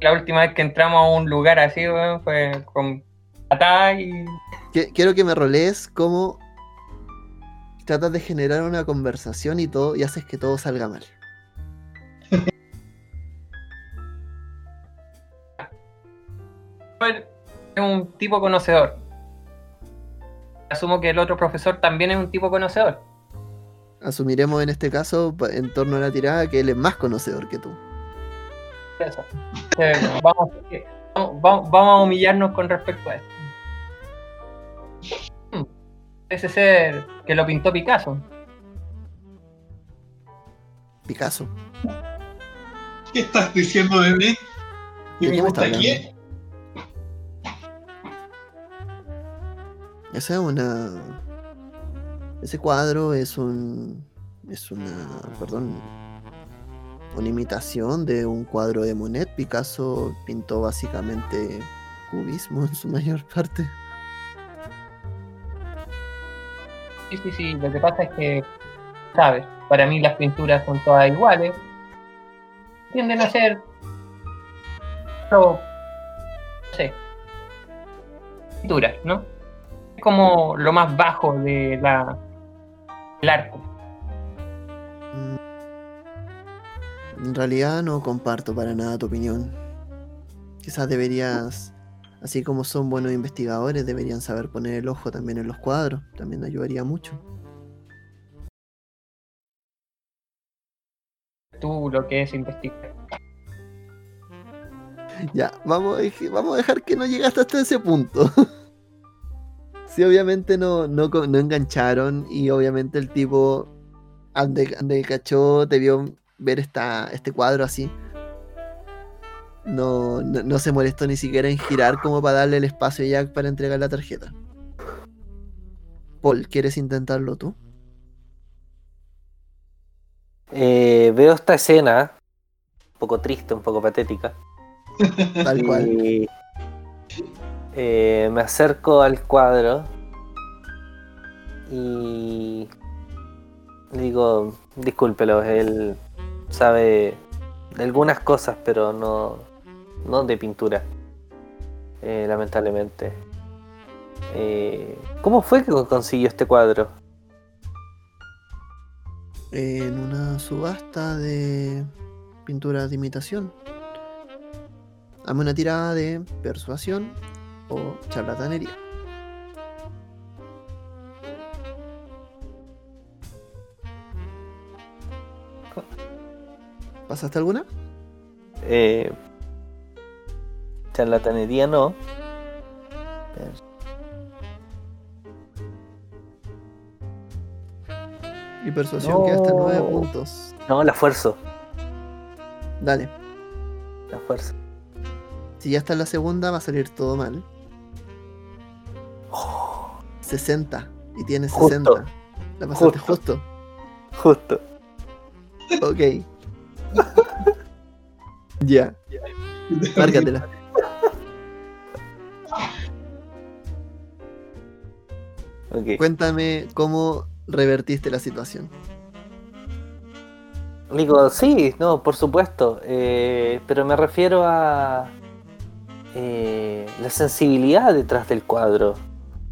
La última vez que entramos a un lugar así, weón, fue con patada y. Quiero que me rolees como tratas de generar una conversación y todo y haces que todo salga mal. Es un tipo conocedor. Asumo que el otro profesor también es un tipo conocedor. Asumiremos en este caso, en torno a la tirada, que él es más conocedor que tú. Eso. Eh, vamos, vamos, vamos- vamos a humillarnos con respecto a esto. Ese ser que lo pintó Picasso. Picasso. ¿Qué estás diciendo de mí? ¿De ¿Y qué me me gusta está quién? Esa es una. Ese cuadro es un. Es una. Perdón. Una imitación de un cuadro de Monet. Picasso pintó básicamente cubismo en su mayor parte. Sí, sí, sí. Lo que pasa es que, ¿sabes? Para mí las pinturas son todas iguales. Tienden a ser. No, no sé. Pinturas, ¿no? Es como lo más bajo de la, del arte. En realidad no comparto para nada tu opinión. Quizás deberías, así como son buenos investigadores, deberían saber poner el ojo también en los cuadros. También ayudaría mucho. Tú lo que es investigar. Ya, vamos a, vamos a dejar que no llegaste hasta ese punto. sí, obviamente no, no, engancharon y obviamente el tipo, ande, ande cachó, te vio ver esta, este cuadro así. No, no, no se molestó ni siquiera en girar como para darle el espacio a Jack para entregar la tarjeta. Paul, ¿quieres intentarlo tú? Eh, veo esta escena, un poco triste, un poco patética. Tal cual. Y eh, me acerco al cuadro y le digo, discúlpelo, él sabe de algunas cosas, pero no, no de pintura, eh, lamentablemente. Eh, ¿Cómo fue que consiguió este cuadro? En una subasta de pinturas de imitación. Hazme una tirada de persuasión o charlatanería. ¿Pasaste alguna? Eh, charlatanería no. Y persuasión que hasta 9 No. puntos. No, la fuerzo, Dale. la fuerzo. Si ya está en la segunda, va a salir todo mal. 60. Y tienes Justo. 60. La pasaste Justo. justo. Justo. Ok. Ya, márcatela. Ok. Cuéntame cómo revertiste la situación. Digo, sí, no, por supuesto. eh, pero me refiero a eh, la sensibilidad detrás del cuadro.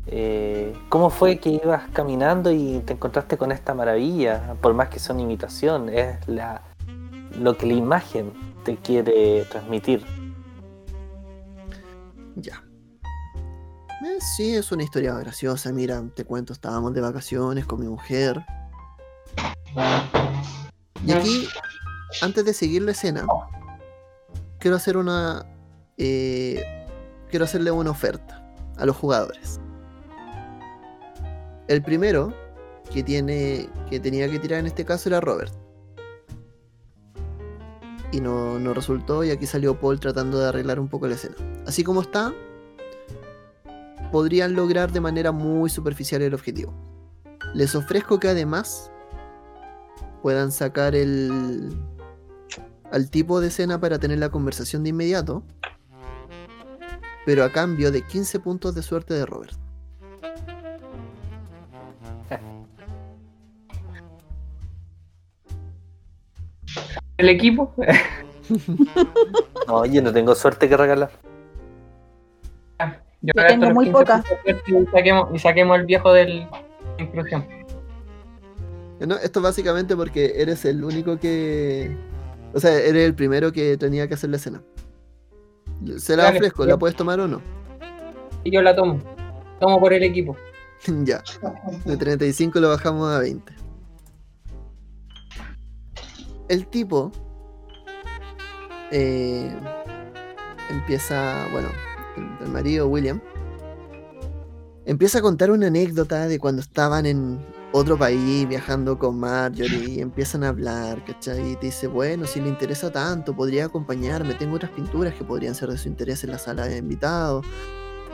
Eh, ¿Cómo fue que ibas caminando y te encontraste con esta maravilla? Por más que sea una imitación, es la, lo que la imagen te quiere transmitir. Ya. Eh, sí, es una historia graciosa. Mira, te cuento, estábamos de vacaciones con mi mujer. Y aquí, antes de seguir la escena, quiero hacer una. eh, quiero hacerle una oferta a los jugadores. El primero que tiene. que tenía que tirar en este caso era Robert. Y no, no resultó, y aquí salió Paul tratando de arreglar un poco la escena. Así como está, podrían lograr de manera muy superficial el objetivo. Les ofrezco que además puedan sacar el al tipo de escena para tener la conversación de inmediato, pero a cambio de 15 puntos de suerte de Robert. El equipo, No, yo no tengo suerte que regalar. Yo Yo tengo muy 15 poca. puntos de suerte Y saquemos, y saquemos al viejo del de inclusión. No, esto básicamente porque eres el único que. O sea, eres el primero que tenía que hacer la escena. Se la Dale, ofrezco, ya. ¿la puedes tomar o no? Y yo la tomo. Tomo por el equipo. ya. De 35 lo bajamos a 20. El tipo eh, empieza, bueno, el, el marido William empieza a contar una anécdota de cuando estaban en otro país viajando con Marjorie y empiezan a hablar, ¿cachai? Y te dice, bueno, si le interesa tanto, podría acompañarme, tengo otras pinturas que podrían ser de su interés en la sala de invitados.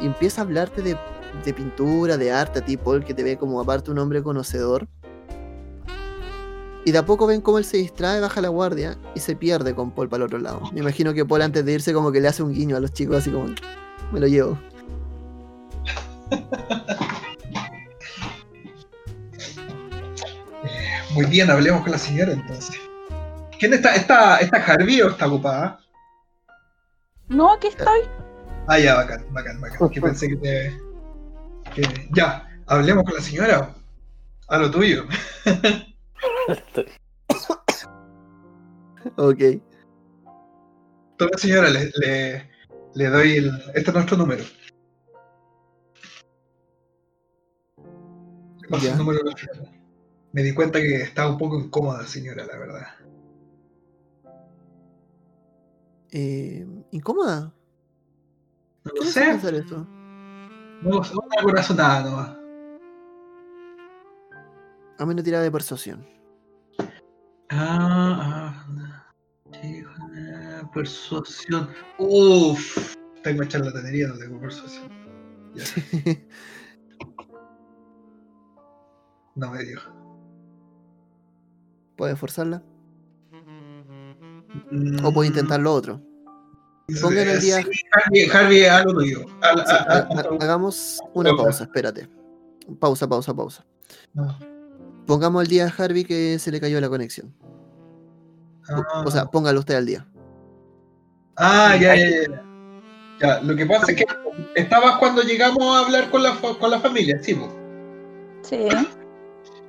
Y empieza a hablarte de de pintura, de arte a ti, Paul, que te ve como aparte un hombre conocedor. Y de a poco ven cómo él se distrae, baja la guardia y se pierde con Paul para el otro lado. Me imagino que Paul antes de irse como que le hace un guiño a los chicos así como, me lo llevo. Muy bien, hablemos con la señora entonces. ¿Quién está? ¿Está, está Harvey o está ocupada? No, aquí estoy. Ah, ya, bacán, bacán, bacán. Que pensé que te. que- Ya, hablemos con la señora. A lo tuyo. Ok. Toma, señora, le, le, le doy el. Este es nuestro número. Paso el número. Me di cuenta que estaba un poco incómoda, señora, la verdad. Eh, ¿Incómoda? No ¿Qué lo sé. pensar eso? No lo sé. Una corazonada nomás. A menos tirada de persuasión. Ah, ah, ah, persuasión. Uff, tengo charlatanería, no tengo persuasión. Ya, no me dio. ¿Puedes forzarla? Mm, O puedes intentar lo otro. Pongan el día- Sí, Harvey, Harvey, lo tuyo. Al- Sí, a- hagamos una Pausa. pausa, espérate. Pausa, pausa, pausa. no. Pongamos al día a Harvey que se le cayó la conexión. O sea, póngalo usted al día. Ah, ya, ya, ya. Ya, lo que pasa es que estabas cuando llegamos a hablar con la, con la familia, sí, po. Sí.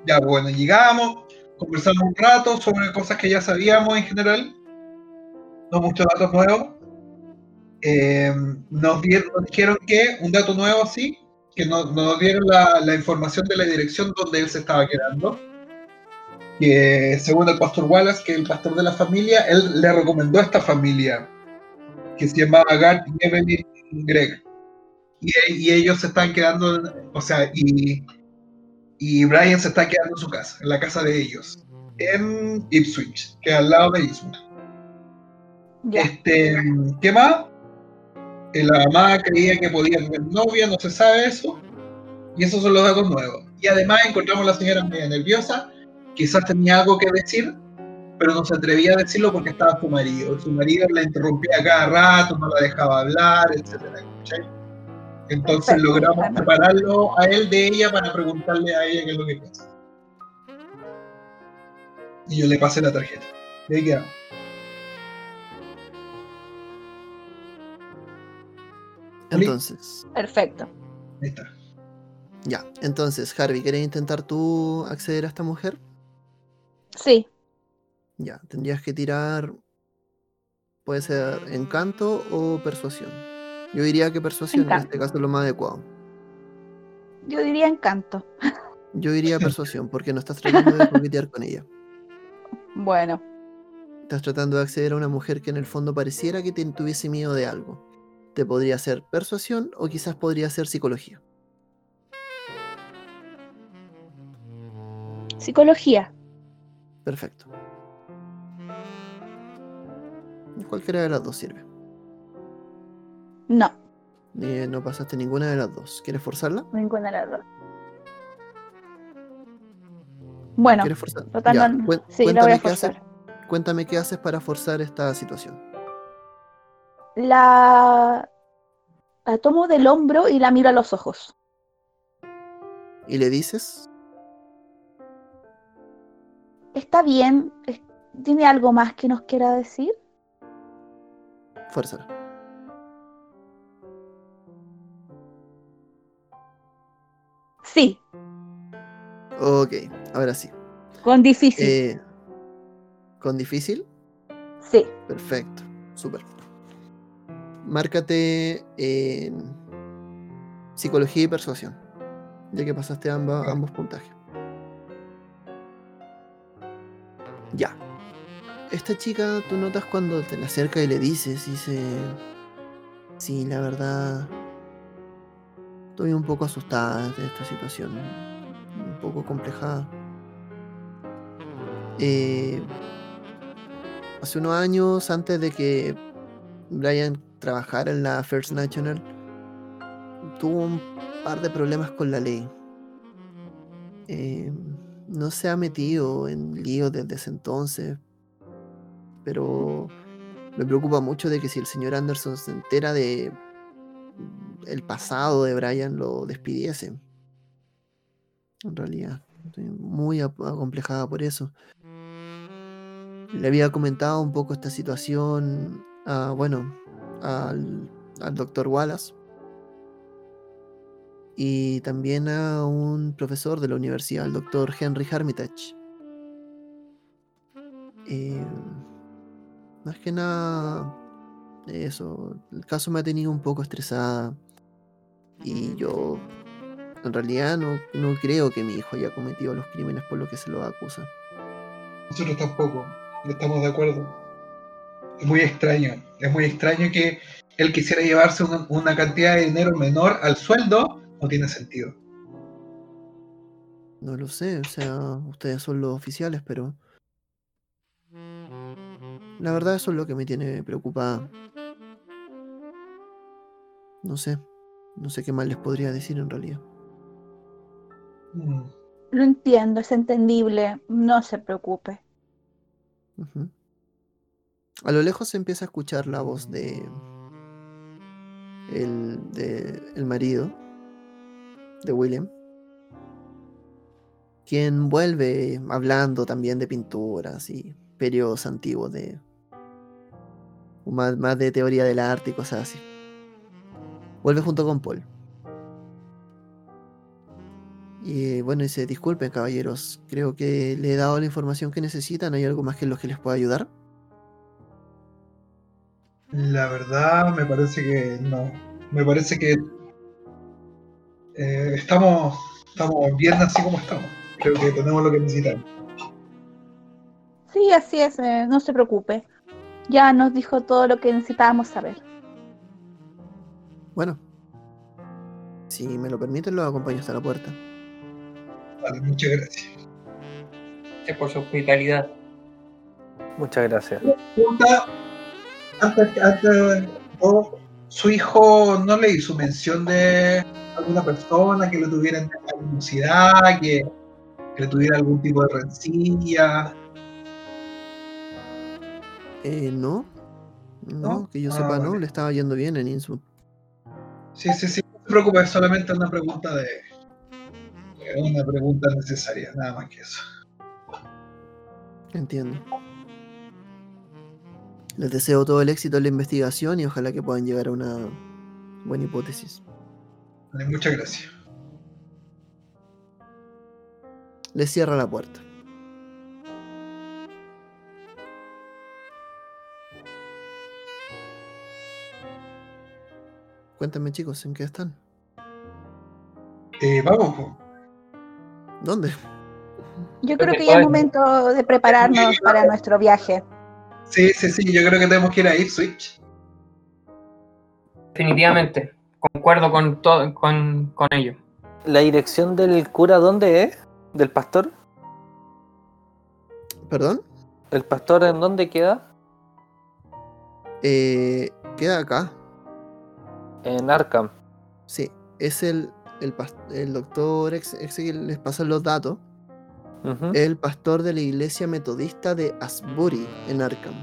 Ya, bueno, llegamos, conversamos un rato sobre cosas que ya sabíamos en general, no muchos datos nuevos. Eh, nos, dieron, nos dijeron que, un dato nuevo sí, que no- nos dieron la, la información de la dirección donde él se estaba quedando. Que según el pastor Wallace, que el pastor de la familia, él le recomendó a esta familia, que se llamaba Gart y Evelyn Gregg. Y, y ellos se están quedando, o sea, y, y Brian se está quedando en su casa, en la casa de ellos, en Ipswich, que es al lado de Ipswich. Este, ¿Qué más? Eh, La mamá creía que podía tener novia, no se sabe eso. Y esos son los datos nuevos. Y además encontramos a la señora media nerviosa, quizás tenía algo que decir, pero no se atrevía a decirlo porque estaba su marido. Su marido la interrumpía cada rato, no la dejaba hablar, etcétera. ¿cachai? Entonces Perfecto, logramos separarlo a él de ella para preguntarle a ella qué es lo que piensa. Y yo le pasé la tarjeta. Y ahí quedamos. Entonces, Perfecto. Ahí está. ya. Entonces, Harvey, ¿quieres intentar tú acceder a esta mujer? Sí, Ya, tendrías que tirar. Puede ser encanto o persuasión. Yo diría que persuasión en este caso es lo más adecuado. yo diría encanto. Yo diría persuasión, porque no estás tratando de coquetear con ella. Bueno, Estás tratando de acceder a una mujer que en el fondo pareciera que te tuviese miedo de algo. Te podría ser persuasión o quizás podría ser psicología. psicología. Perfecto. Cualquiera de las dos sirve. No, Eh, no pasaste ninguna de las dos. ¿Quieres forzarla? ninguna de las dos. Bueno, ¿Quieres forzar? total, Ya, no- cuen- sí, la voy a cuéntame qué haces- forzar. cuéntame qué haces para forzar esta situación. La, la tomo del hombro y la miro a los ojos. ¿Y le dices? ¿Está bien? ¿Tiene algo más que nos quiera decir? Fuérzala. Sí, Ok, ahora sí. con difícil. Eh, ¿Con difícil? Sí, Perfecto, súper. Márcate en psicología y persuasión, ya que pasaste ambos puntajes. Ya. Esta chica, tú notas cuando te la acercas y le dices, dice, sí, la verdad, estoy un poco asustada de esta situación, un poco complejada. Eh, hace unos años, antes de que Brian trabajara en la First National, tuvo un par de problemas con la ley. Eh, no se ha metido en líos desde ese entonces, pero me preocupa mucho de que si el señor Anderson se entera de el pasado de Brian, lo despidiese. En realidad, estoy muy acomplejada por eso. Le había comentado un poco esta situación a, bueno, al, al doctor Wallace y también a un profesor de la universidad, el doctor Henry Hermitage. Eh, más que nada, eso, el caso me ha tenido un poco estresada y yo en realidad no, no creo que mi hijo haya cometido los crímenes por lo que se lo acusa. Nosotros tampoco, no estamos de acuerdo. Es muy extraño, es muy extraño que él quisiera llevarse una, una cantidad de dinero menor al sueldo, no tiene sentido. No lo sé, o sea, ustedes son los oficiales, pero... La verdad eso es lo que me tiene preocupada. No sé, no sé qué más les podría decir en realidad. Lo entiendo, es entendible. No se preocupe. A lo lejos se empieza a escuchar la voz de el, de el marido de William, quien vuelve hablando también de pinturas y periodos antiguos de más, más de teoría del arte y cosas así. Vuelve junto con Paul. Y bueno, dice, disculpen caballeros, creo que le he dado la información que necesitan, ¿hay algo más que en que les pueda ayudar? La verdad, me parece que no. Me parece que eh, estamos, estamos bien así como estamos. Creo que tenemos lo que necesitamos. Sí, así es, eh, no se preocupe. Ya nos dijo todo lo que necesitábamos saber. Bueno, si me lo permiten, los acompaño hasta la puerta. Vale, muchas gracias. Gracias por su hospitalidad. Muchas gracias. Pregunta, su hijo no le hizo mención de alguna persona que le tuviera en animosidad, que, que le tuviera algún tipo de rencilla. Eh, no. No, ¿No? que yo Ah, sepa, no, vale. le estaba yendo bien en Innsmouth. Sí, sí, sí. No te preocupes, es solamente una pregunta de. Una pregunta necesaria, nada más que eso. Entiendo. Les deseo todo el éxito en la investigación y ojalá que puedan llegar a una buena hipótesis. Vale, muchas gracias. Les cierra la puerta. Cuéntame chicos, ¿en qué están? Eh, vamos. ¿Dónde? Yo Creo que ya es momento de prepararnos para nuestro viaje. Sí, sí, sí, yo creo que tenemos que ir a Ipswich. Definitivamente. Concuerdo con, todo con, con ello. ¿La dirección del cura dónde es? ¿Del pastor? ¿Perdón? ¿El pastor en dónde queda? Eh, queda acá. En Arkham. Sí, es el, el, el doctor ex, ex- que les pasan los datos. Ujú. El pastor de la iglesia metodista de Asbury en Arkham.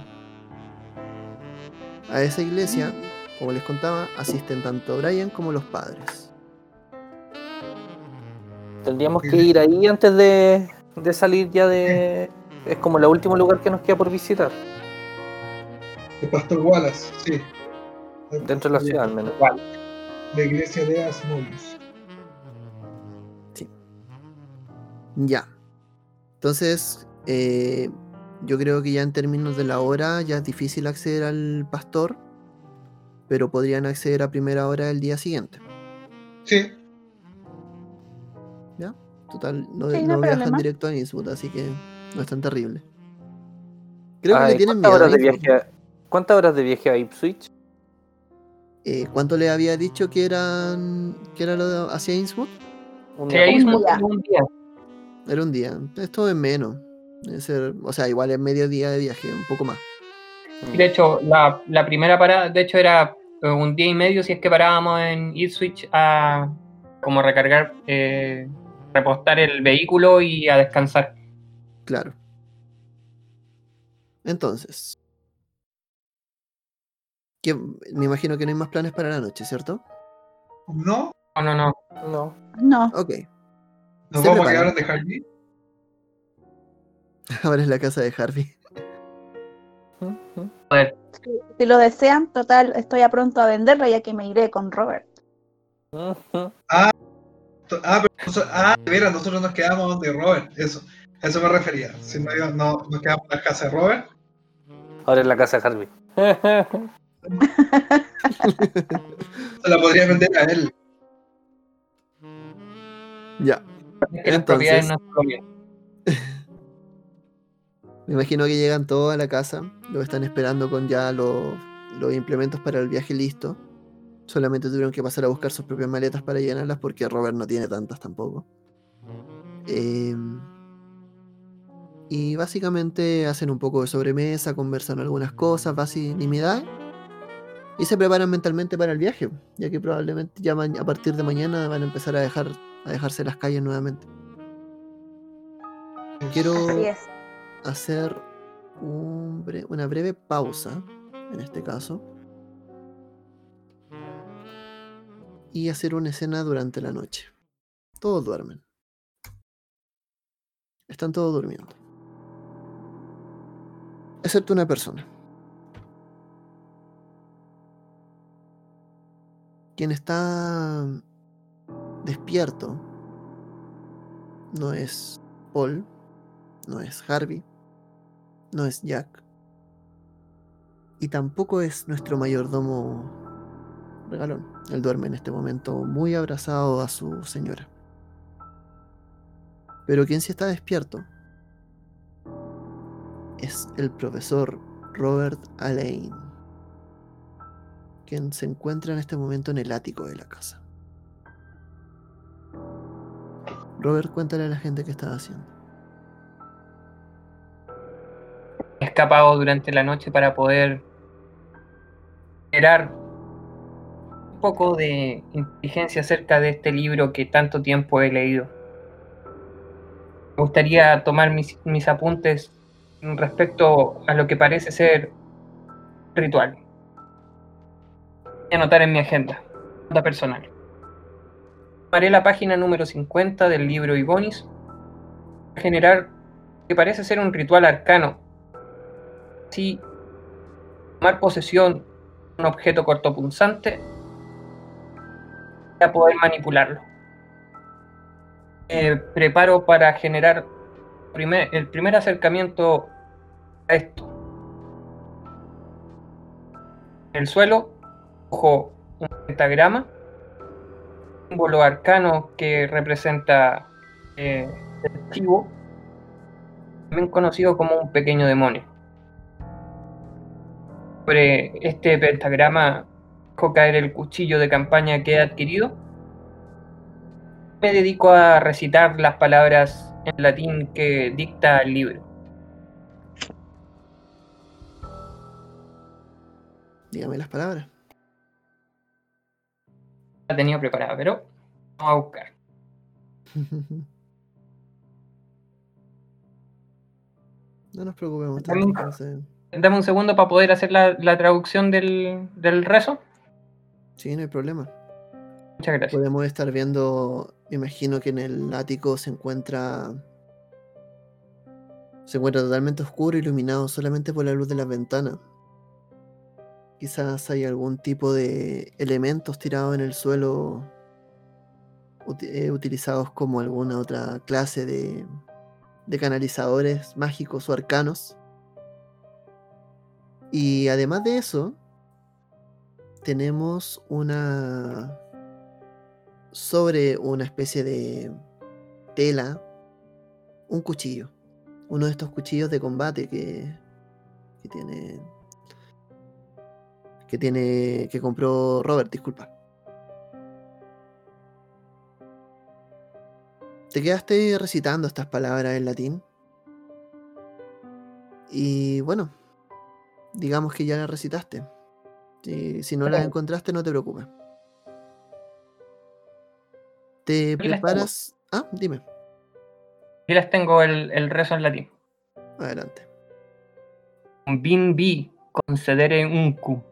A esa iglesia, como les contaba, asisten tanto Brian como los padres. Tendríamos que ir ahí antes de, de salir ya de... Es como el último lugar que nos queda por visitar. El pastor Wallace, sí. Dentro de la ciudad al menos. La iglesia de Asmodeus. Ya. Entonces, eh, yo creo que ya en términos de la hora ya es difícil acceder al pastor, pero podrían acceder a primera hora del día siguiente. Sí, Total, no, Sí, no viajan directo a Innsmouth, así que no es tan terrible. Creo que Ay, le tienen ¿cuántas, miedo. a horas de Innsmouth. viaje a, ¿Cuántas horas de viaje a Ipswich? Eh, ¿Cuánto le había dicho que eran que era lo de hacia día ahí es Un día. Era un día. Esto es menos. Debe ser, o sea, igual es medio día de viaje, un poco más. completo. De hecho, la, la primera parada, de hecho, era eh, un día y medio si es que parábamos en Ipswich a como recargar, eh, repostar el vehículo y a descansar. Claro. Entonces. Que- me imagino que no hay más planes para la noche, ¿cierto? no, No, no, no. No. No, Ok. nos Se vamos a quedar de Harvey. Ahora es la casa de Harvey. Si lo desean, total, estoy a pronto a venderla ya que me iré con Robert. Ujú. Ah, pero ah, de veras, nosotros nos quedamos donde Robert, eso. A eso me refería. Si no, no nos quedamos en la casa de Robert. Ahora en la casa de Harvey. Se la podría vender a él. Ya. Entonces-. Me imagino que llegan todos a la casa. Lo están esperando con ya los, los implementos para el viaje listo. Solamente tuvieron que pasar a buscar sus propias maletas para llenarlas porque Robert no tiene tantas tampoco. Em, y básicamente hacen un poco de sobremesa, conversan algunas cosas, básicas nimiedades. Y se preparan mentalmente para el viaje, ya que probablemente ya a partir de mañana van a empezar a dejar a dejarse las calles nuevamente. Quiero hacer un bre- una breve pausa, en este caso, y hacer una escena durante la noche. Todos duermen. Están todos durmiendo. Excepto una persona. Quien está despierto no es Paul, no es Harvey, no es Jack. Y tampoco es nuestro mayordomo regalón. Él duerme en este momento muy abrazado a su señora. Pero quien sí está despierto es el profesor Robert Alain, se encuentra en este momento en el ático de la casa. Robert, cuéntale a la gente qué estás haciendo. He escapado durante la noche para poder generar un poco de inteligencia acerca de este libro que tanto tiempo he leído. Me gustaría tomar mis, mis apuntes respecto a lo que parece ser ritual. Anotar en mi agenda, personal. Tomaré la página número 50 del libro Ibonis para generar que parece ser un ritual arcano. Si tomar posesión de un objeto cortopunzante para poder manipularlo. Me preparo para generar primer- el primer acercamiento a esto. El suelo, un pentagrama, símbolo arcano que representa eh, el chivo, también conocido como un pequeño demonio. Sobre este pentagrama dejo caer el cuchillo de campaña que he adquirido. Me dedico a recitar las palabras en latín que dicta el libro. Dígame las palabras. La tenía preparada, pero vamos a buscar. No nos preocupemos También- Dame un segundo para poder hacer la, la traducción del, del rezo. Sí, no hay problema. Muchas gracias. Podemos estar viendo, me imagino que en el ático se encuentra se encuentra totalmente oscuro, iluminado solamente por la luz de las ventanas. Quizás hay algún tipo de elementos tirados en el suelo eh, utilizados como alguna otra clase de, de canalizadores mágicos o arcanos. Y además de eso, tenemos una sobre una especie de tela un cuchillo. Uno de estos cuchillos de combate que, que tiene. Que tiene. que compró Robert, disculpa. Te quedaste recitando estas palabras en latín. Y bueno, digamos que ya las recitaste. Si, si no las encontraste, no te preocupes. Te las preparas. Ah, dime. Aquí les tengo el, el rezo en latín. Adelante. Vin vi concedere uncu,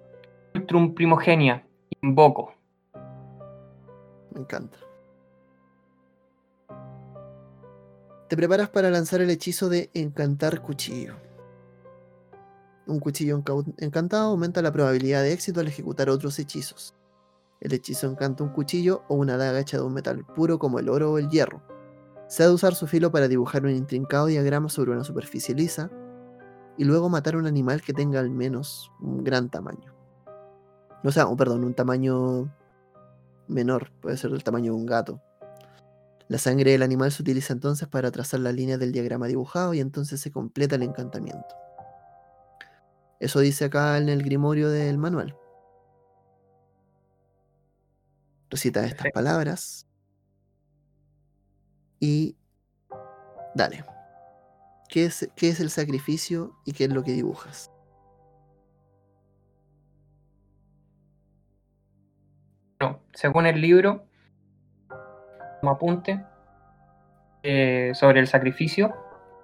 ultrum primogenia, invoco. Me encanta. Te preparas para lanzar el hechizo de encantar cuchillo. Un cuchillo encantado aumenta la probabilidad de éxito al ejecutar otros hechizos. El hechizo encanta un cuchillo o una daga hecha de un metal puro como el oro o el hierro. Se ha de usar su filo para dibujar un intrincado diagrama sobre una superficie lisa y luego matar un animal que tenga al menos un gran tamaño. O sea, oh, perdón, un tamaño menor, puede ser del tamaño de un gato. La sangre del animal se utiliza entonces para trazar la línea del diagrama dibujado y entonces se completa el encantamiento. Eso dice acá en el grimorio del manual. Recita estas Perfecto. palabras y dale. ¿Qué es, ¿Qué es el sacrificio y qué es lo que dibujas? Según el libro, como apunte eh, sobre el sacrificio,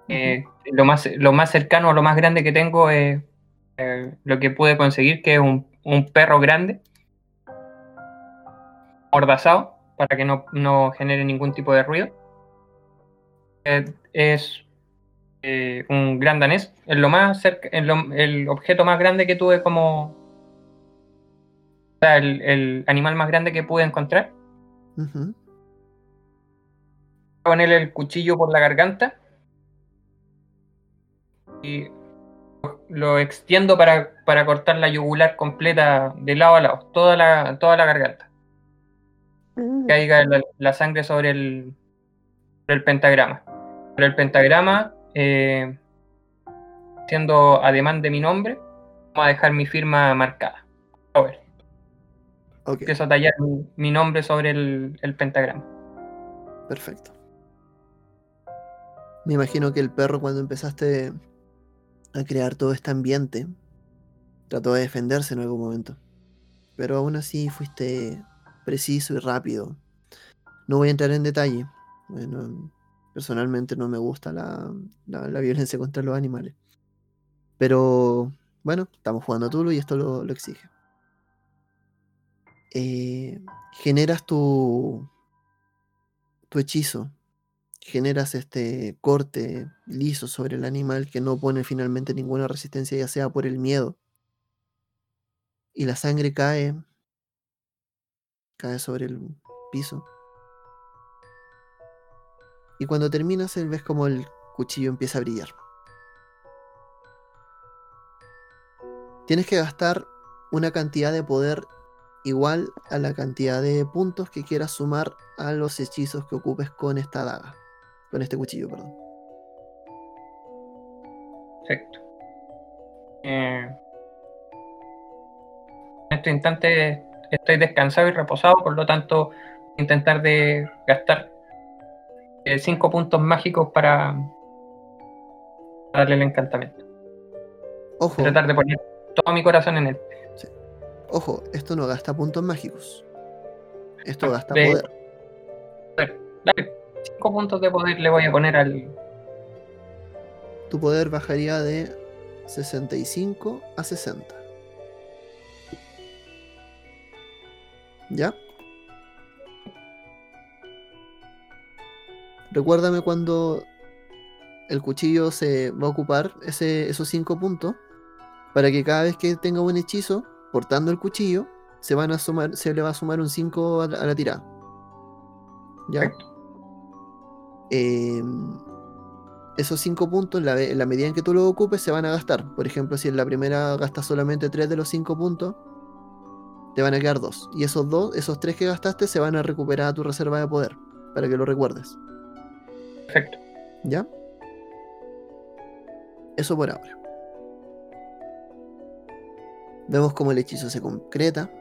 eh, lo, más, lo más cercano o lo más grande que tengo es eh, lo que pude conseguir, que es un, un perro grande, mordazado, para que no, no genere ningún tipo de ruido. Es un gran danés, es lo más cerca, es lo- el objeto más grande que tuve como... o sea, el, el animal más grande que pude encontrar. Ujú, ponerle el cuchillo por la garganta y lo- extiendo para, para cortar la yugular completa de lado a lado, toda la, toda la garganta. Mm. Caiga la, la sangre sobre el, sobre el pentagrama. Sobre el pentagrama, eh, siendo ademán de mi nombre, vamos a dejar mi firma marcada. Robert. Empiezo a tallar mi, mi nombre sobre el, el pentagrama. perfecto. Me imagino que el perro cuando empezaste a crear todo este ambiente trató de defenderse en algún momento. Pero aún así fuiste preciso y rápido. No voy a entrar en detalle. Bueno, personalmente no me gusta la, la- la violencia contra los animales. Pero Bueno, estamos jugando a Tulu y esto lo, lo exige. Eh, generas tu, tu hechizo. Generas este corte liso sobre el animal que no pone finalmente ninguna resistencia, ya sea por el miedo. Y la sangre cae. Cae sobre el piso. Y cuando terminas, ves como el cuchillo empieza a brillar. Tienes que gastar una cantidad de poder igual a la cantidad de puntos que quieras sumar a los hechizos que ocupes con esta daga. Con este cuchillo, perdón. Perfecto. Eh, en este instante estoy descansado y reposado, por lo tanto, intentar de gastar 5 puntos mágicos para darle el encantamiento. Ojo, Tratar de poner todo mi corazón en él. Ojo, esto no gasta puntos mágicos. Esto gasta De- poder. Dale, 5 puntos de poder le voy a poner al. Tu poder bajaría de 65 a 60. ¿Ya? Recuérdame cuando el cuchillo se va a ocupar ese, esos 5 puntos para que cada vez que tenga un hechizo portando el cuchillo se van a sumar, se le va a sumar un 5 a la, a la tirada. ¿Ya? Eh, esos 5 puntos, en la, en la medida en que tú los ocupes, se van a gastar. Por ejemplo, si en la primera gastas solamente 3 de los 5 puntos, te van a quedar 2. Y esos dos, esos 3 que gastaste, se van a recuperar a tu reserva de poder. Para que lo recuerdes. Perfecto. ¿Ya? Eso por ahora. Vemos cómo el hechizo se concreta.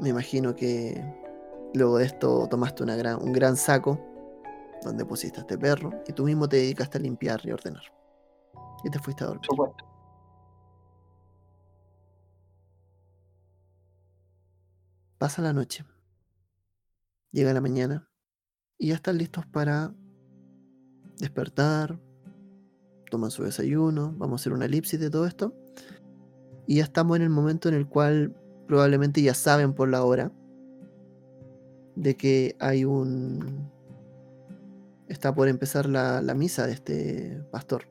Me imagino que luego de esto tomaste una gran, un gran saco donde pusiste a este perro y tú mismo te dedicaste a limpiar y ordenar. Y te fuiste a dormir. Supuesto. Pasa la noche. Llega la mañana y ya están listos para despertar, toman su desayuno, vamos a hacer una elipsis de todo esto. Y ya estamos en el momento en el cual probablemente ya saben por la hora de que hay un... Está por empezar la, la misa de este pastor.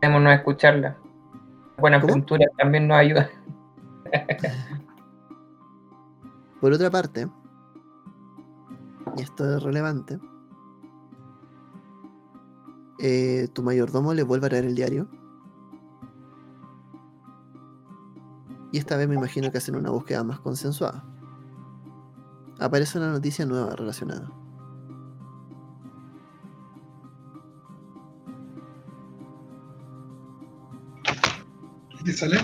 Podemos no escucharla. Buena ¿Cómo? pintura también nos ayuda. Por otra parte, y esto es relevante, eh, tu mayordomo le vuelve a traer el diario. Y esta vez me imagino que hacen una búsqueda más consensuada. Aparece una noticia nueva relacionada. ¿Qué sale?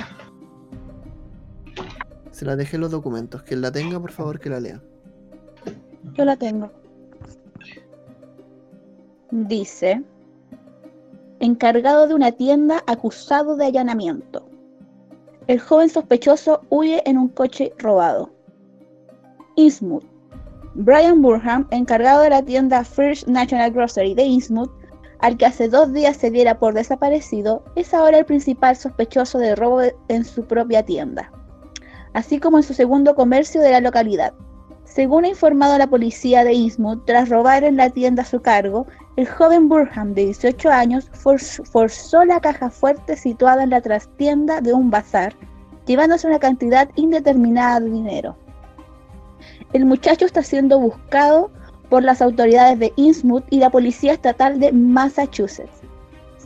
Se la dejé en los documentos. Quien la tenga, por favor, que la lea. Yo la tengo. Dice, encargado de una tienda acusado de allanamiento. El joven sospechoso huye en un coche robado. Innsmouth. Brian Burham, encargado de la tienda First National Grocery de Innsmouth, al que hace dos días se diera por desaparecido, es ahora el principal sospechoso de robo en su propia tienda, así como en su segundo comercio de la localidad. Según ha informado la policía de Innsmouth, tras robar en la tienda a su cargo, el joven Burham de 18 años for- forzó la caja fuerte situada en la trastienda de un bazar, llevándose una cantidad indeterminada de dinero. El muchacho está siendo buscado por las autoridades de Innsmouth y la policía estatal de Massachusetts.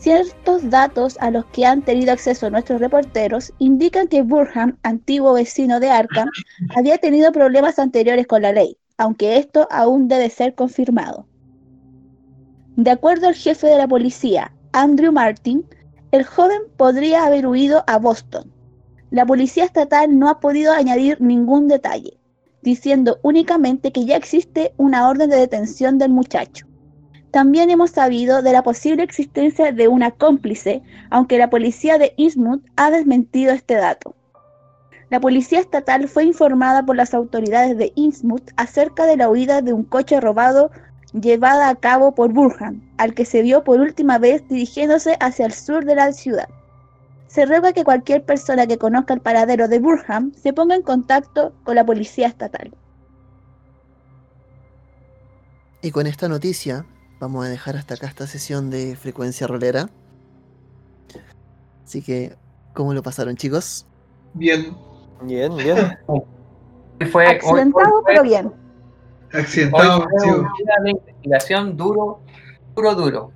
Ciertos datos a los que han tenido acceso nuestros reporteros indican que Burham, antiguo vecino de Arkham, había tenido problemas anteriores con la ley, aunque esto aún debe ser confirmado. De acuerdo al jefe de la policía, Andrew Martin, el joven podría haber huido a Boston. La policía estatal no ha podido añadir ningún detalle, diciendo únicamente que ya existe una orden de detención del muchacho. También hemos sabido de la posible existencia de una cómplice, aunque la policía de Innsmouth ha desmentido este dato. La policía estatal fue informada por las autoridades de Innsmouth acerca de la huida de un coche robado llevada a cabo por Burhan, al que se vio por última vez dirigiéndose hacia el sur de la ciudad. Se ruega que cualquier persona que conozca el paradero de Burham se ponga en contacto con la policía estatal. Y con esta noticia vamos a dejar hasta acá esta sesión de frecuencia rolera. Así que, ¿cómo lo pasaron chicos? Bien, Bien, bien. Fue, hoy- hoy Accidentado, fue- pero bien. accidentado, fue sí, un día de investigación duro, duro, duro.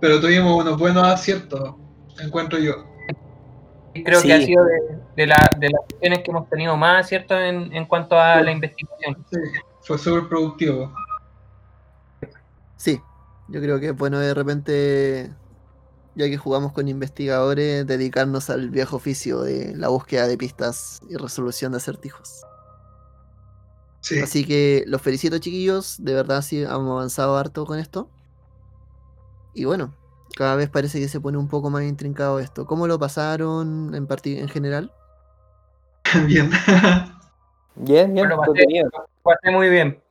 pero tuvimos unos buenos aciertos, encuentro yo. Y creo Sí. que ha sido de, de la- de las sesiones que hemos tenido más aciertos en, en cuanto a la investigación. Sí, fue súper productivo. Sí, yo creo que es bueno de repente, ya que jugamos con investigadores, dedicarnos al viejo oficio de la búsqueda de pistas y resolución de acertijos. Sí. Así que los felicito chiquillos, de verdad sí hemos avanzado harto con esto. Y bueno, cada vez parece que se pone un poco más intrincado esto. ¿Cómo lo pasaron en, en general? Bien. Bien, bien. Bueno, pasé, pasé muy bien.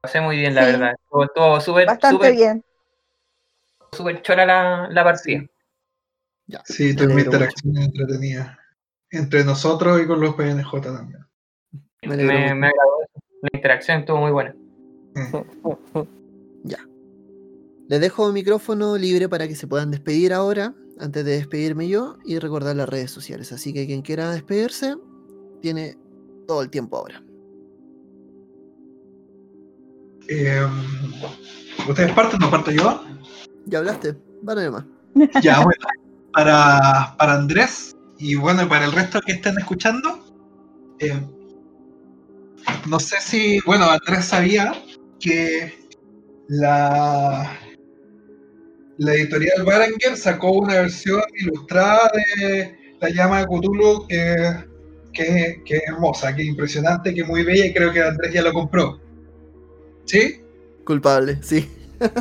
Pasé muy bien, la Sí. verdad. Estuvo- súper, Bastante bien. Súper chora la, la partida. Ya. Sí, mucho. interacciones entretenidas. Entre nosotros y con los PNJ también. Me Me, me agradó eso. La interacción estuvo muy buena. Les dejo el micrófono libre para que se puedan despedir ahora, antes de despedirme yo, y recordar las redes sociales. Así que quien quiera despedirse, tiene todo el tiempo ahora. Eh, ¿Ustedes parten o parto yo? ¿Ya hablaste? Vale más. Ya, bueno, para, para Andrés y bueno, para el resto que estén escuchando, eh, no sé si, bueno, Andrés sabía que la, la editorial Baranger sacó una versión ilustrada de La llama de Cthulhu que, que, que es hermosa, que es impresionante, que es muy bella y creo que Andrés ya lo compró. ¿Sí? Culpable, sí.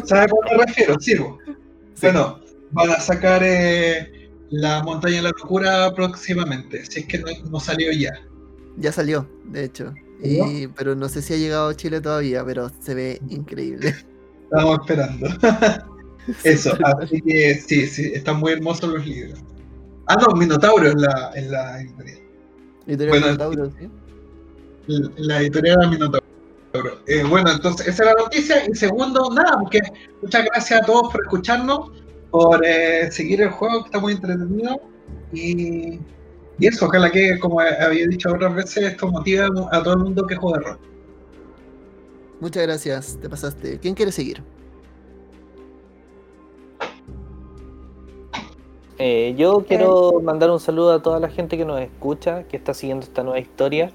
¿Sabe a cuál me refiero? Sí. Bueno, van a sacar eh, La Montaña de la Locura próximamente, si es que no, no salió ya. Ya salió, de hecho. Y, pero no sé si ha llegado a Chile todavía, pero se ve increíble. Estamos esperando. Eso, así que sí, sí, están muy hermosos los libros. Ah, no, Minotauro en la, en la editorial. Editorial Bueno, Minotauro, ¿sí? La- La editorial era Minotauro. Eh, bueno, entonces esa es la noticia. Y segundo, nada, porque muchas gracias a todos por escucharnos, por eh, seguir el juego que está muy entretenido. Y, y eso, ojalá que, como había dicho otras veces, esto motive a todo el mundo que juega rol. Muchas gracias, te pasaste. ¿Quién quiere seguir? Eh, yo quiero mandar un saludo a toda la gente que nos escucha, que está siguiendo esta nueva historia,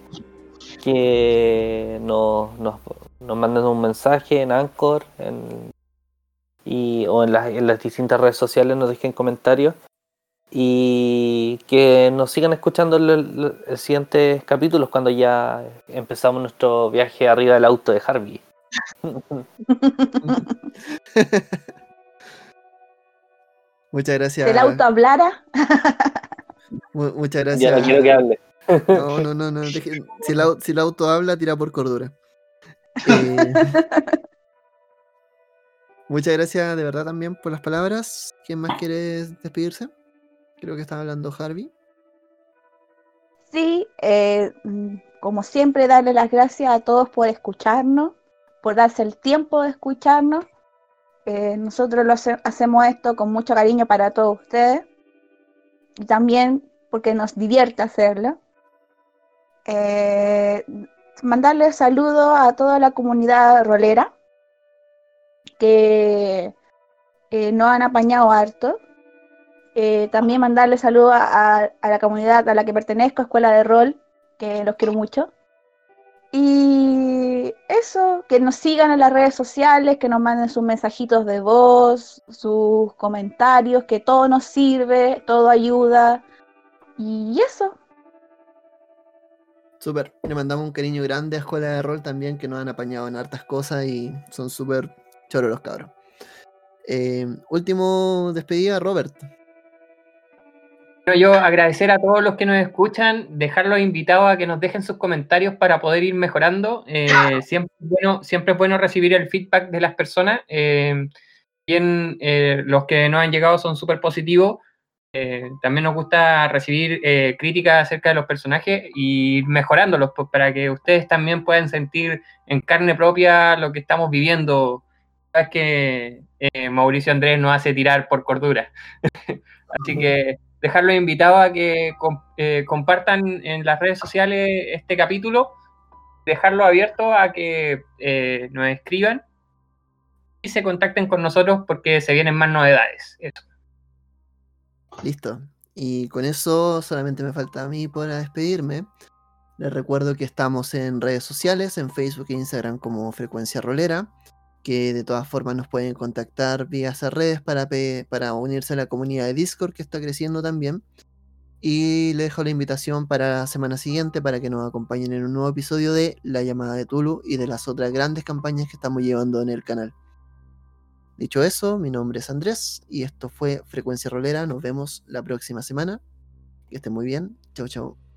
que nos, nos, nos manden un mensaje en Anchor en- y, o en las, en las distintas redes sociales, nos dejen comentarios y que nos sigan escuchando en los siguientes capítulos cuando ya empezamos nuestro viaje arriba del auto de Harvey. Muchas gracias. Si el auto hablara, Mu- muchas Ya gracias. no quiero que hable. No, no, no, no. Si, el, auto habla, tira por cordura. Eh, muchas gracias de verdad también por las palabras. ¿Quién más quiere despedirse? Creo que estaba hablando Harvey. sí, eh, como siempre, darle las gracias a todos por escucharnos, por darse el tiempo de escucharnos. Eh, nosotros lo hace- hacemos esto con mucho cariño para todos ustedes y también porque nos divierte hacerlo. Eh, mandarle saludos a toda la comunidad rolera que eh, nos han apañado harto. Eh, también mandarle saludos a, a- a la comunidad a la que pertenezco, Escuela de Rol, que los quiero mucho. Y eso, que nos sigan en las redes sociales, que nos manden sus mensajitos de voz, sus comentarios, que todo nos sirve, todo ayuda. Y eso, Súper. Le mandamos un cariño grande a Escuela de Rol también, que nos han apañado en hartas cosas y son súper choros los cabros. Eh, último despedida, Robert. Bueno, yo agradecer a todos los que nos escuchan, dejarlos invitados a que nos dejen sus comentarios para poder ir mejorando. Eh, siempre, es bueno, siempre es bueno recibir el feedback de las personas. Eh, bien, los que nos han llegado son súper positivos. Eh, también nos gusta recibir eh, críticas acerca de los personajes y ir mejorándolos pues, para que ustedes también puedan sentir en carne propia lo que estamos viviendo. Es que eh, Mauricio Andrés nos hace tirar por cordura. Así que dejarlos invitados a que com- compartan en las redes sociales este capítulo, dejarlo abierto a que eh, nos escriban y se contacten con nosotros porque se vienen más novedades. Eso. Listo. Y con eso solamente me falta a mí para despedirme. Les recuerdo que estamos en redes sociales, en Facebook e Instagram como Frecuencia Rolera, que de todas formas nos pueden contactar vía esas redes para, para unirse a la comunidad de Discord que está creciendo también. Y les dejo la invitación para la semana siguiente para que nos acompañen en un nuevo episodio de La llamada de Tulu y de las otras grandes campañas que estamos llevando en el canal. Dicho eso, mi nombre es Andrés y esto fue Frecuencia Rolera. Nos vemos la próxima semana. Que estén muy bien. Chau, chau.